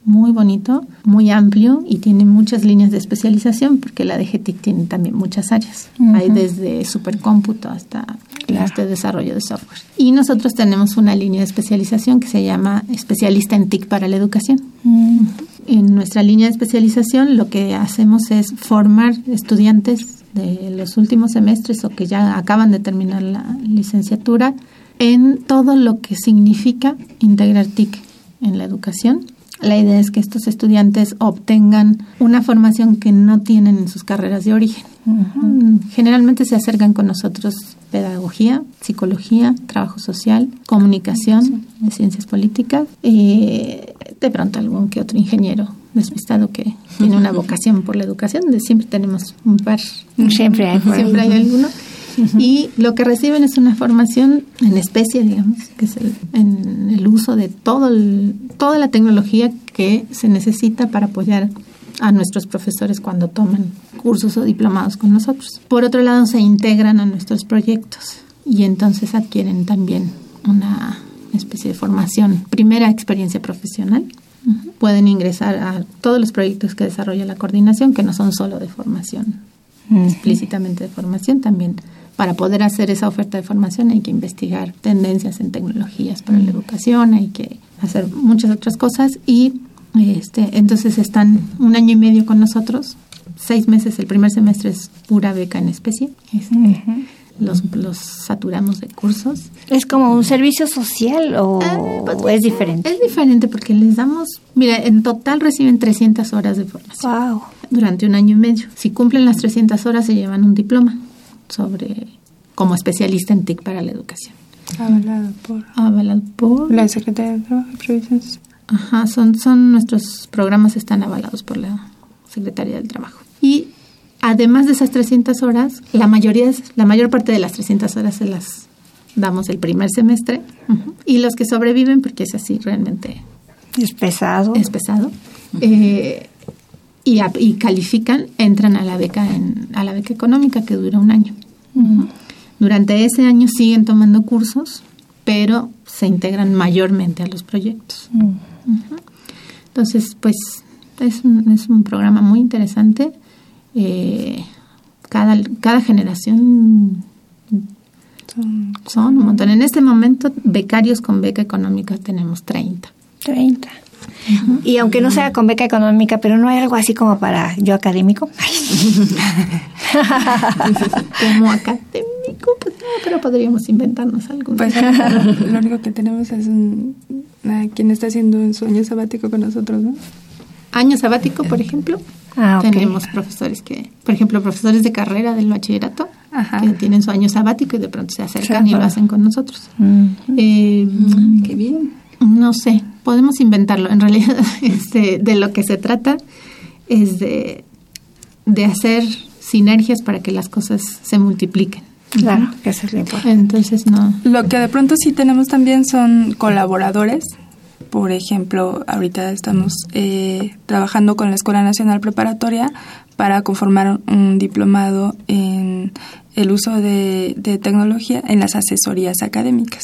muy bonito, muy amplio y tiene muchas líneas de especialización porque la DGTIC tiene también muchas áreas. Hay desde supercómputo hasta este desarrollo de software. Y nosotros tenemos una línea de especialización que se llama especialista en TIC para la educación. En nuestra línea de especialización lo que hacemos es formar estudiantes de los últimos semestres o que ya acaban de terminar la licenciatura en todo lo que significa integrar TIC en la educación. La idea es que estos estudiantes obtengan una formación que no tienen en sus carreras de origen. Generalmente se acercan con nosotros pedagogía, psicología, trabajo social, comunicación, ciencias políticas, eh, de pronto algún que otro ingeniero despistado que tiene una vocación por la educación, de siempre tenemos un par. Siempre hay. Siempre hay alguno. Y lo que reciben es una formación en especie, digamos, que es el, en el uso de todo el- toda la tecnología que se necesita para apoyar a nuestros profesores cuando toman cursos o diplomados con nosotros. Por otro lado, se integran a nuestros proyectos y entonces adquieren también una especie de formación, primera experiencia profesional. Pueden ingresar a todos los proyectos que desarrolla la coordinación, que no son solo de formación, explícitamente de formación, también para poder hacer esa oferta de formación hay que investigar tendencias en tecnologías para la educación, hay que hacer muchas otras cosas y este, entonces están un año y medio con nosotros, seis meses, el primer semestre es pura beca en especie, este, los, los saturamos de cursos. ¿Es como un servicio social o es diferente? Es diferente porque les damos, mira, en total reciben 300 horas de formación durante un año y medio. Si cumplen las 300 horas se llevan un diploma sobre como especialista en TIC para la educación. Avalado por Avalado por la Secretaría de Trabajo y Previsión Social. Ajá, son, son nuestros programas están avalados por la Secretaría del Trabajo. Y además de esas 300 horas, la mayoría, la mayor parte de las 300 horas se las damos el primer semestre. Y los que sobreviven, porque es así realmente... Es pesado. Es pesado. eh, y, califican, entran a la beca en, a la beca económica que dura un año. Durante ese año siguen tomando cursos, pero se integran mayormente a los proyectos. Entonces, pues es un, es un programa muy interesante. Eh, cada, cada generación son un montón. En este momento, becarios con beca económica tenemos 30. 30. Y aunque no sea con beca económica, pero no hay algo así como para yo académico. como académico, pues no, pero podríamos inventarnos algo. Pues lo único que tenemos es un, quien está haciendo un sueño sabático con nosotros, ¿no? Año sabático, por ejemplo. Ah. Tenemos profesores que, por ejemplo, profesores de carrera del bachillerato, que tienen su año sabático y de pronto se acercan y lo hacen con nosotros. Eh, Qué bien. No sé, podemos inventarlo. En realidad, este, de lo que se trata es de, de hacer sinergias para que las cosas se multipliquen. Claro, que eso es lo importante. Entonces, no. Lo que de pronto sí tenemos también son colaboradores. Por ejemplo, ahorita estamos eh, trabajando con la Escuela Nacional Preparatoria para conformar un diplomado en el uso de, de tecnología en las asesorías académicas.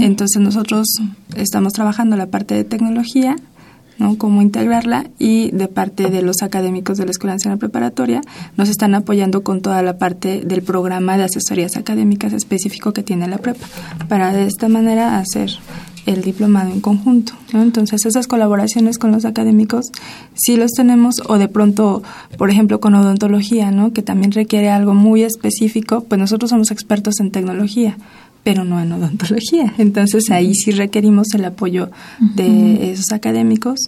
Entonces nosotros estamos trabajando la parte de tecnología, ¿no? Cómo integrarla y de parte de los académicos de la Escuela Nacional Preparatoria nos están apoyando con toda la parte del programa de asesorías académicas específico que tiene la prepa para de esta manera hacer el diplomado en conjunto. ¿no? Entonces, esas colaboraciones con los académicos sí los tenemos, o de pronto, por ejemplo, con odontología, ¿no? que también requiere algo muy específico, pues nosotros somos expertos en tecnología, pero no en odontología. Entonces, ahí sí requerimos el apoyo de esos académicos.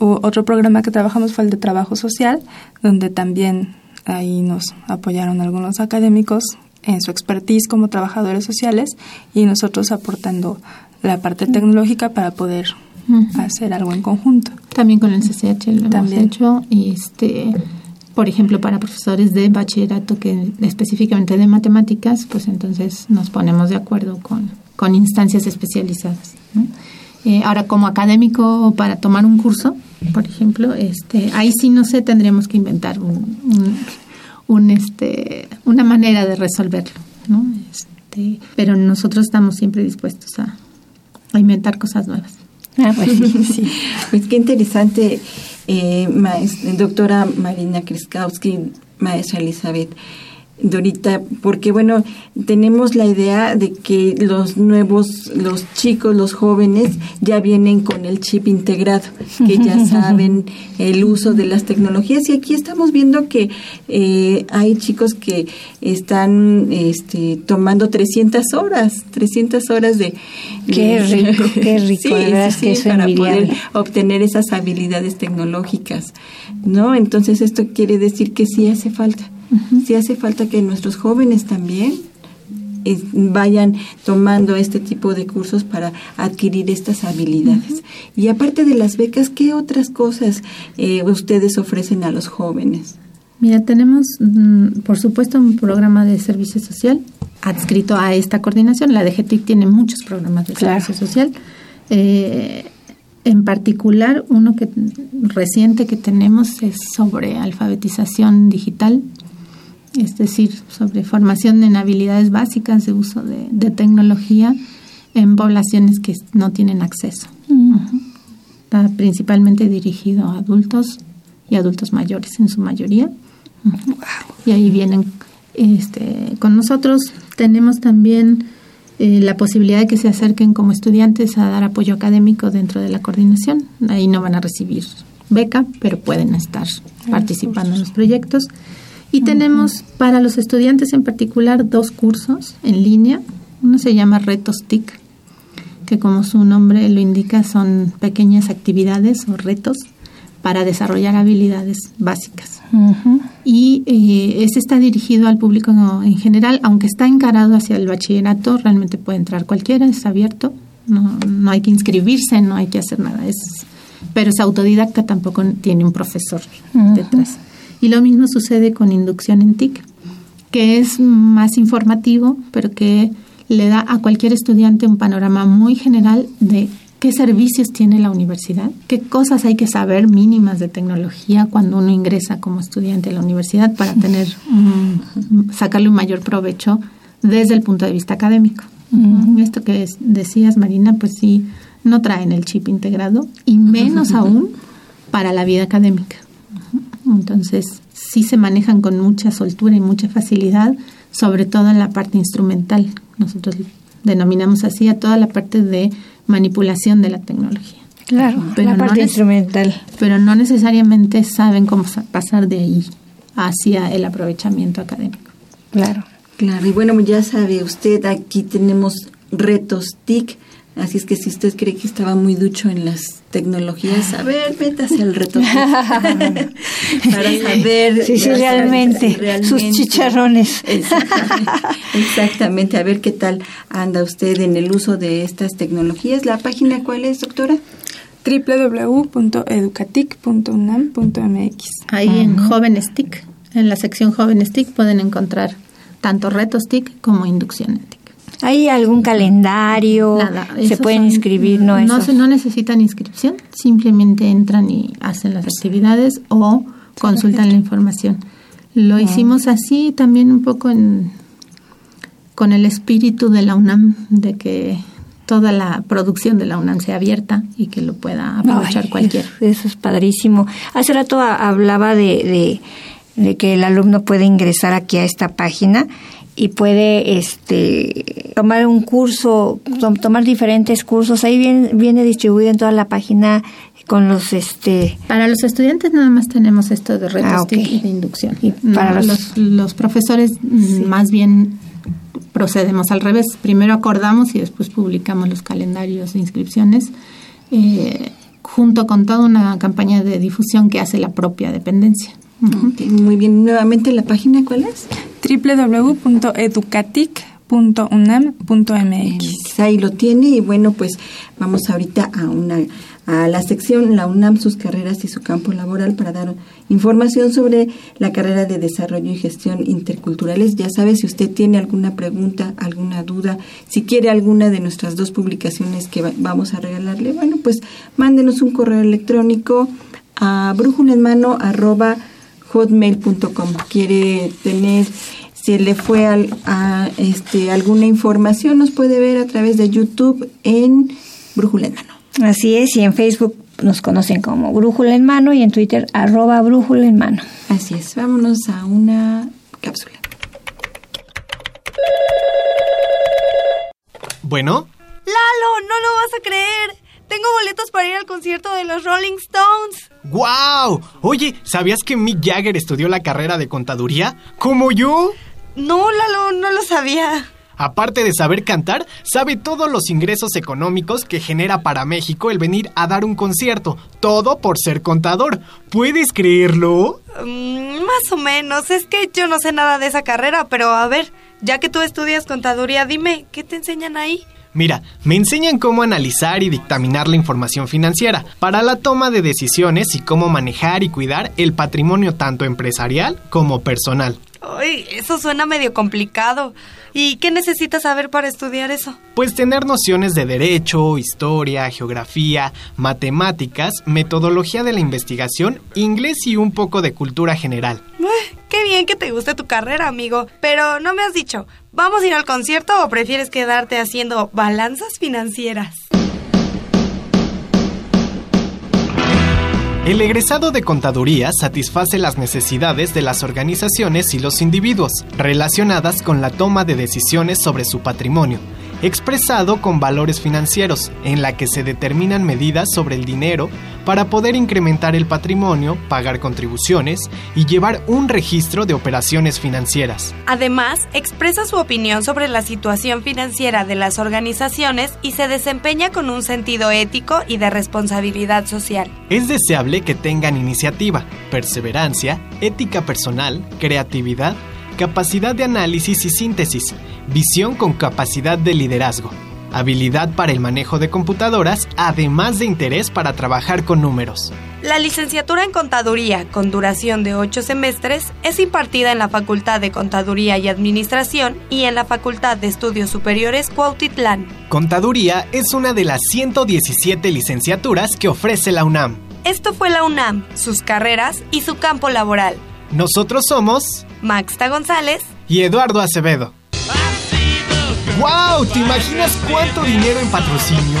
O otro programa que trabajamos fue el de trabajo social, donde también ahí nos apoyaron algunos académicos en su expertise como trabajadores sociales y nosotros aportando la parte tecnológica para poder hacer algo en conjunto. También con el CCH lo También. hemos hecho. Y este, por ejemplo, para profesores de bachillerato que específicamente de matemáticas, pues entonces nos ponemos de acuerdo con, con instancias especializadas. ¿no? Eh, ahora, como académico para tomar un curso, por ejemplo, este, ahí sí no sé, tendremos que inventar un, un, un, este, una manera de resolverlo, ¿no? Este, pero nosotros estamos siempre dispuestos a, a inventar cosas nuevas. Ah, pues sí. Pues qué interesante, eh, maes- doctora Marina Kriskowski, maestra Elizabeth Dorita, porque bueno, tenemos la idea de que los nuevos, los chicos, los jóvenes ya vienen con el chip integrado, que ya saben el uso de las tecnologías y aquí estamos viendo que eh, hay chicos que están este, tomando 300 horas, 300 horas de... Qué rico, qué rico, Sí, de verdad sí, es que sí, para envidiable. poder obtener esas habilidades tecnológicas, ¿no? Entonces esto quiere decir que sí hace falta, sí hace falta que nuestros jóvenes también eh, vayan tomando este tipo de cursos para adquirir estas habilidades. Y aparte de las becas, ¿qué otras cosas eh, ustedes ofrecen a los jóvenes? Mira, tenemos, mm, por supuesto, un programa de servicio social adscrito a esta coordinación. La DGTIC tiene muchos programas de Claro. servicio social. Eh, en particular, uno que reciente que tenemos es sobre alfabetización digital, es decir, sobre formación en habilidades básicas de uso de, de tecnología en poblaciones que no tienen acceso. Ujú. Está principalmente dirigido a adultos y adultos mayores en su mayoría. Y ahí vienen este, con nosotros. Tenemos también eh, la posibilidad de que se acerquen como estudiantes a dar apoyo académico dentro de la coordinación. Ahí no van a recibir beca, pero pueden estar participando en los proyectos. Y tenemos para los estudiantes en particular dos cursos en línea. Uno se llama Retos TIC, que como su nombre lo indica son pequeñas actividades o retos para desarrollar habilidades básicas. Y eh, ese está dirigido al público en general, aunque está encarado hacia el bachillerato, realmente puede entrar cualquiera, es abierto, no, no hay que inscribirse, no hay que hacer nada, es, pero es autodidacta, tampoco tiene un profesor detrás. Y lo mismo sucede con inducción en TIC, que es más informativo, pero que le da a cualquier estudiante un panorama muy general de qué servicios tiene la universidad, qué cosas hay que saber mínimas de tecnología cuando uno ingresa como estudiante a la universidad para tener un- sacarle un mayor provecho desde el punto de vista académico. Ujú. Esto que es- decías, Marina, pues sí, no traen el chip integrado y menos aún para la vida académica. Ujú. Entonces, sí se manejan con mucha soltura y mucha facilidad, sobre todo en la parte instrumental. Nosotros denominamos así a toda la parte de manipulación de la tecnología. Claro, pero la parte no instrumental. Pero no necesariamente saben cómo sa- pasar de ahí hacia el aprovechamiento académico. Claro. Claro, y bueno, ya sabe usted, aquí tenemos retos TIC, así es que si usted cree que estaba muy ducho en las tecnologías, a ver, métase al reto TIC. para saber Sí, sí, realmente, sus chicharrones. Exactamente, exactamente, a ver qué tal anda usted en el uso de estas tecnologías. ¿La página cuál es, doctora? www.educatic.unam.mx. Ahí en Jóvenes TIC, en la sección Jóvenes TIC pueden encontrar tanto retos TIC como inducción TIC. ¿Hay algún calendario? Nada, ¿Se pueden son- inscribir? No, no, no necesitan inscripción, simplemente entran y hacen las actividades o consultan la información. Lo hicimos así también un poco en, con el espíritu de la UNAM, de que toda la producción de la UNAM sea abierta y que lo pueda aprovechar Ay, cualquiera. Eso, es padrísimo. Hace rato hablaba de, de, de que el alumno puede ingresar aquí a esta página y puede este tomar un curso, tom- tomar diferentes cursos. Ahí viene, viene distribuido en toda la página con los este Para los estudiantes nada más tenemos esto de retos Ah, y de inducción. para No, los- los, profesores mm, más bien procedemos al revés. Primero acordamos y después publicamos los calendarios de inscripciones eh, junto con toda una campaña de difusión que hace la propia dependencia. Muy bien, nuevamente la página cuál es? www.educatic.unam.mx. Ahí lo tiene y bueno, pues vamos ahorita a una a la sección La UNAM, sus carreras y su campo laboral para dar información sobre la carrera de desarrollo y gestión interculturales. Ya sabe, si usted tiene alguna pregunta, alguna duda, si quiere alguna de nuestras dos publicaciones que va- vamos a regalarle, bueno, pues mándenos un correo electrónico a brújulaenmano@hotmail.com. Quiere tener si le fue al- a este, alguna información, nos puede ver a través de YouTube en Brújula en Mano. Así es, y en Facebook nos conocen como Brújula en Mano y en Twitter arroba Brújula en Mano. Así es, vámonos a una cápsula. Bueno, Lalo, no lo vas a creer. Tengo boletos para ir al concierto de los Rolling Stones. ¡Wow! Oye, ¿sabías que Mick Jagger estudió la carrera de contaduría? ¿Como yo? No, Lalo, no lo sabía. Aparte de saber cantar, sabe todos los ingresos económicos que genera para México el venir a dar un concierto. Todo por ser contador. ¿Puedes creerlo? Mm, más o menos. Es que yo no sé nada de esa carrera, pero a ver, ya que tú estudias contaduría, dime, ¿qué te enseñan ahí? Mira, me enseñan cómo analizar y dictaminar la información financiera para la toma de decisiones y cómo manejar y cuidar el patrimonio tanto empresarial como personal. Ay, eso suena medio complicado. ¿Y qué necesitas saber para estudiar eso? Pues tener nociones de derecho, historia, geografía, matemáticas, metodología de la investigación, inglés y un poco de cultura general. Qué bien que te guste tu carrera, amigo. Pero no me has dicho, ¿vamos a ir al concierto o prefieres quedarte haciendo balanzas financieras? El egresado de contaduría satisface las necesidades de las organizaciones y los individuos relacionadas con la toma de decisiones sobre su patrimonio, expresado con valores financieros, en la que se determinan medidas sobre el dinero para poder incrementar el patrimonio, pagar contribuciones y llevar un registro de operaciones financieras. Además, expresa su opinión sobre la situación financiera de las organizaciones y se desempeña con un sentido ético y de responsabilidad social. Es deseable que tengan iniciativa, perseverancia, ética personal, creatividad, capacidad de análisis y síntesis, visión con capacidad de liderazgo, habilidad para el manejo de computadoras, además de interés para trabajar con números. La licenciatura en Contaduría, con duración de ocho semestres, es impartida en la Facultad de Contaduría y Administración y en la Facultad de Estudios Superiores Cuautitlán. Contaduría es una de las 117 licenciaturas que ofrece la UNAM. Esto fue la UNAM, sus carreras y su campo laboral. Nosotros somos Maxta González y Eduardo Acevedo. ¡Wow! ¿Te imaginas cuánto dinero en patrocinio?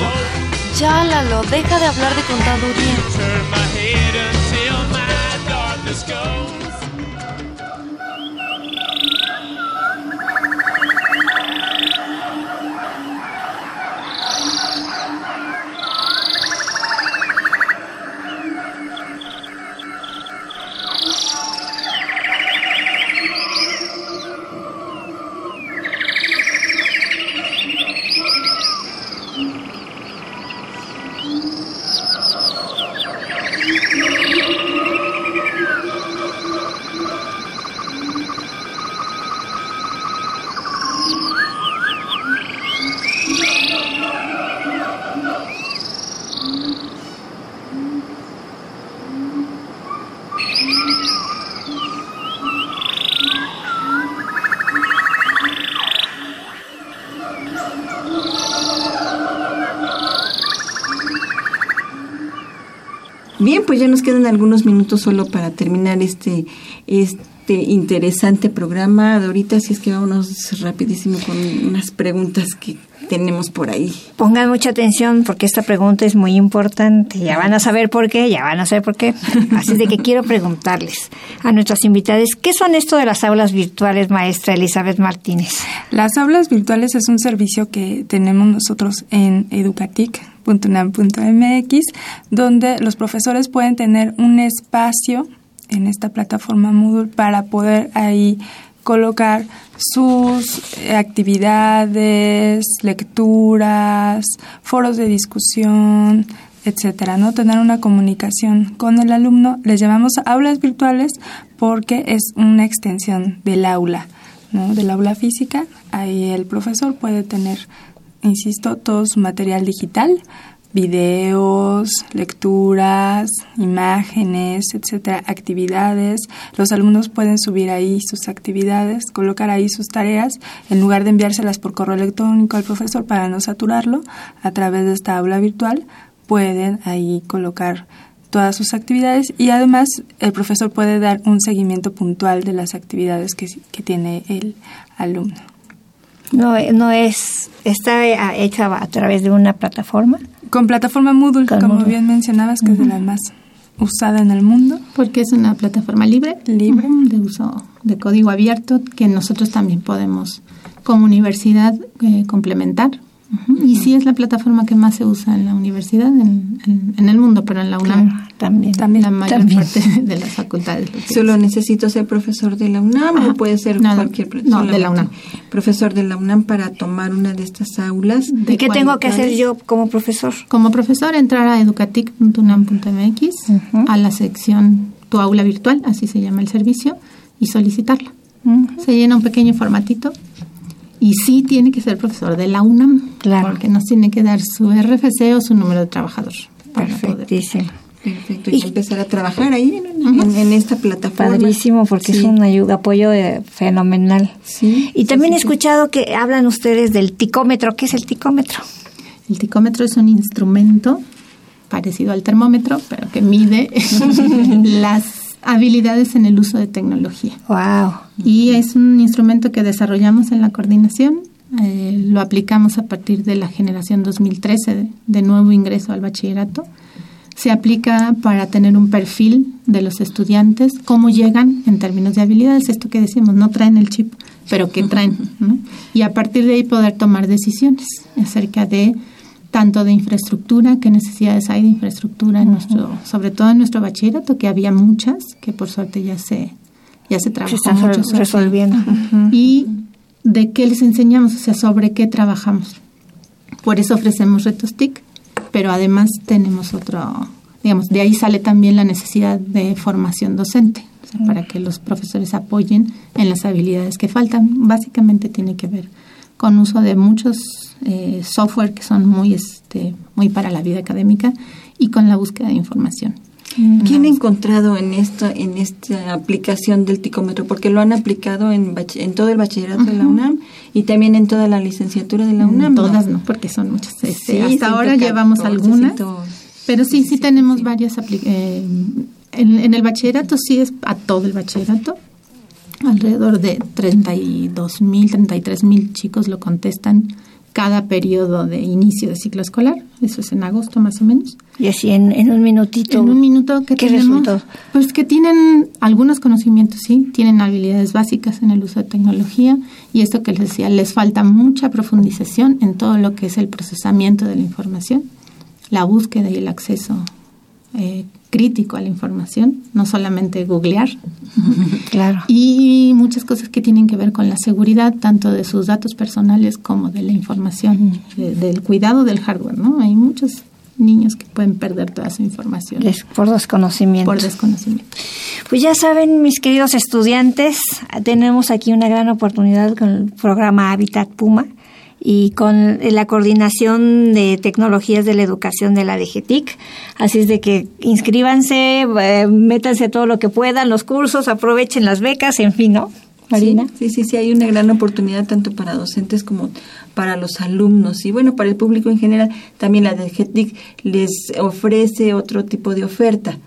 Ya, Lalo, deja de hablar de contaduría. Algunos minutos solo para terminar este, este interesante programa. Ahorita, si es que vámonos rapidísimo con unas preguntas que tenemos por ahí. Pongan mucha atención porque esta pregunta es muy importante. Ya van a saber por qué, ya van a saber por qué. Así de que quiero preguntarles a nuestras invitadas, ¿qué son esto de las aulas virtuales, maestra Elizabeth Martínez? Las aulas virtuales es un servicio que tenemos nosotros en educatic.unam.mx, donde los profesores pueden tener un espacio en esta plataforma Moodle para poder ahí colocar sus actividades, lecturas, foros de discusión, etcétera, ¿no? Tener una comunicación con el alumno. Les llamamos aulas virtuales porque es una extensión del aula, ¿no? Del aula física. Ahí el profesor puede tener, insisto, todo su material digital videos, lecturas, imágenes, etcétera, actividades. Los alumnos pueden subir ahí sus actividades, colocar ahí sus tareas, en lugar de enviárselas por correo electrónico al profesor para no saturarlo, a través de esta aula virtual pueden ahí colocar todas sus actividades y además el profesor puede dar un seguimiento puntual de las actividades que, que tiene el alumno. No, no es, está hecha a través de una plataforma. Con plataforma Moodle, como bien mencionabas, que es de la más usada en el mundo. Porque es una plataforma libre, libre. De uso de código abierto que nosotros también podemos como universidad eh, complementar y sí es la plataforma que más se usa en la universidad, en, el mundo, pero en la UNAM también, también. La mayor parte de las facultades. ¿Solo necesito ser profesor de la UNAM o puede ser cualquier profesor? No, de la UNAM. Profesor de la UNAM para tomar una de estas aulas. ¿Y qué tengo que hacer yo como profesor? Como profesor, entrar a educatic.unam.mx, a la sección Tu aula virtual, así se llama el servicio, y solicitarla. Se llena un pequeño formatito y sí tiene que ser profesor de la UNAM, claro. porque nos tiene que dar su RFC o su número de trabajador. Perfectísimo. Perfecto, y, empezar a trabajar ahí en, esta plataforma. Padrísimo, porque es un ayuda, apoyo fenomenal. Sí, y también he escuchado que hablan ustedes del ticómetro. ¿Qué es el ticómetro? El ticómetro es un instrumento parecido al termómetro, pero que mide las habilidades en el uso de tecnología. Wow. Y es un instrumento que desarrollamos en la coordinación. Eh, lo aplicamos a partir de la generación 2013 de, nuevo ingreso al bachillerato. Se aplica para tener un perfil de los estudiantes, cómo llegan en términos de habilidades, esto que decimos, no traen el chip, pero qué traen. Y a partir de ahí poder tomar decisiones acerca de tanto de infraestructura, qué necesidades hay de infraestructura en nuestro, sobre todo en nuestro bachillerato, que había muchas, que por suerte ya se, ya se trabajó resolviendo. Y de qué les enseñamos, o sea, sobre qué trabajamos. Por eso ofrecemos Retos TIC, pero además tenemos otro, digamos, de ahí sale también la necesidad de formación docente, para que los profesores apoyen en las habilidades que faltan. Básicamente tiene que ver con uso de muchos eh, software que son muy, este, muy para la vida académica y con la búsqueda de información. ¿Qué han encontrado en esto, en esta aplicación del ticómetro? Porque lo han aplicado en, en todo el bachillerato de la UNAM y también en toda la licenciatura de la mm, UNAM. Todas no, porque son muchas. Este, hasta ahora llevamos algunas, pero sí, sí tenemos varias. Eh, en, en el bachillerato sí es a todo el bachillerato. Alrededor de 32 mil, 33 mil chicos lo contestan cada periodo de inicio de ciclo escolar, eso es en agosto más o menos. Y así en, un minutito. En un minuto que ¿Qué resultó? Pues que tienen algunos conocimientos, sí, tienen habilidades básicas en el uso de tecnología y esto que les decía, les falta mucha profundización en todo lo que es el procesamiento de la información, la búsqueda y el acceso eh, crítico a la información, no solamente googlear. Claro. Y muchas cosas que tienen que ver con la seguridad, tanto de sus datos personales como de la información, del cuidado del hardware, ¿no? Hay muchos niños que pueden perder toda su información. por desconocimiento. Por desconocimiento. Pues ya saben, mis queridos estudiantes, tenemos aquí una gran oportunidad con el programa Habitat Puma y con la coordinación de tecnologías de la educación de la DGTIC. Así es de que inscríbanse, eh, métanse todo lo que puedan, los cursos, aprovechen las becas, en fin, ¿no? Marina. Sí, sí, sí, hay una gran oportunidad tanto para docentes como para los alumnos y bueno, para el público en general. También la DGTIC les ofrece otro tipo de oferta.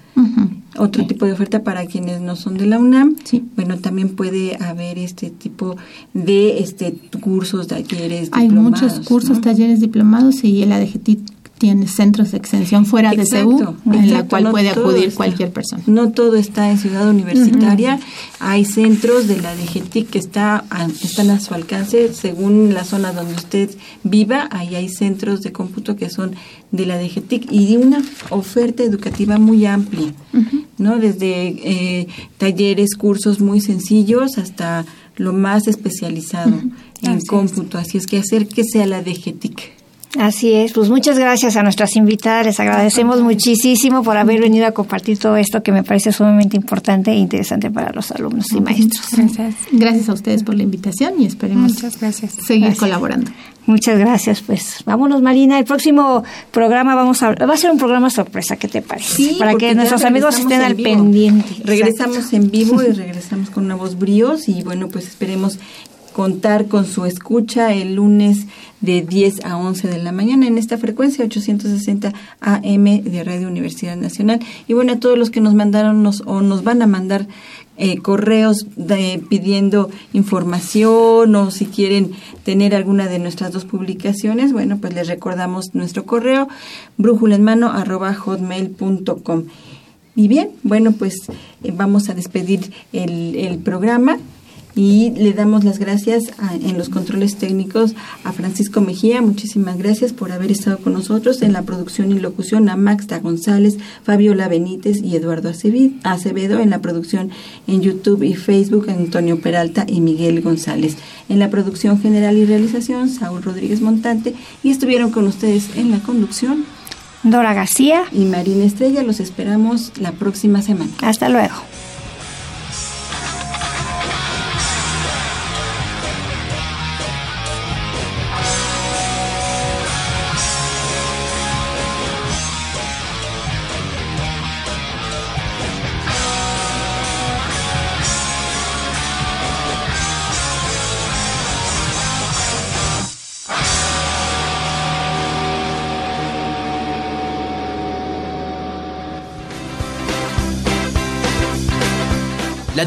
Otro tipo de oferta para quienes no son de la UNAM. Bueno, también puede haber este tipo de este cursos, talleres, Hay muchos cursos, talleres diplomados y el ADGT tiene centros de extensión fuera de CEU, en la cual puede acudir cualquier persona. No todo está en Ciudad Universitaria, hay centros de la DGTIC que está están a su alcance según la zona donde usted viva, ahí hay centros de cómputo que son de la DGTIC y de una oferta educativa muy amplia, ¿no? Desde eh, talleres, cursos muy sencillos hasta lo más especializado en cómputo, así es que acérquese a la DGTIC. Así es, pues muchas gracias a nuestras invitadas, les agradecemos muchísimo por haber venido a compartir todo esto que me parece sumamente importante e interesante para los alumnos y maestros. Gracias, gracias a ustedes por la invitación y esperemos seguir colaborando. Muchas gracias, pues. Vámonos Marina, el próximo programa vamos a va a ser un programa sorpresa, ¿qué te parece? Sí, para que nuestros amigos estén al pendiente. Regresamos en vivo y regresamos con nuevos bríos y bueno, pues esperemos contar con su escucha el lunes de 10 a 11 de la mañana en esta frecuencia 860 AM de Radio Universidad Nacional. Y bueno, a todos los que nos mandaron nos, o nos van a mandar eh, correos pidiendo información o si quieren tener alguna de nuestras dos publicaciones, bueno, pues les recordamos nuestro correo hotmail.com Y bien, bueno, pues eh, vamos a despedir el, el programa y le damos las gracias en los controles técnicos a Francisco Mejía, muchísimas gracias por haber estado con nosotros en la producción y locución a Maxta González, Fabiola Benítez y Eduardo Acevedo en la producción en YouTube y Facebook Antonio Peralta y Miguel González. En la producción general y realización Saúl Rodríguez Montante y estuvieron con ustedes en la conducción Dora García y Marina Estrella. Los esperamos la próxima semana. Hasta luego.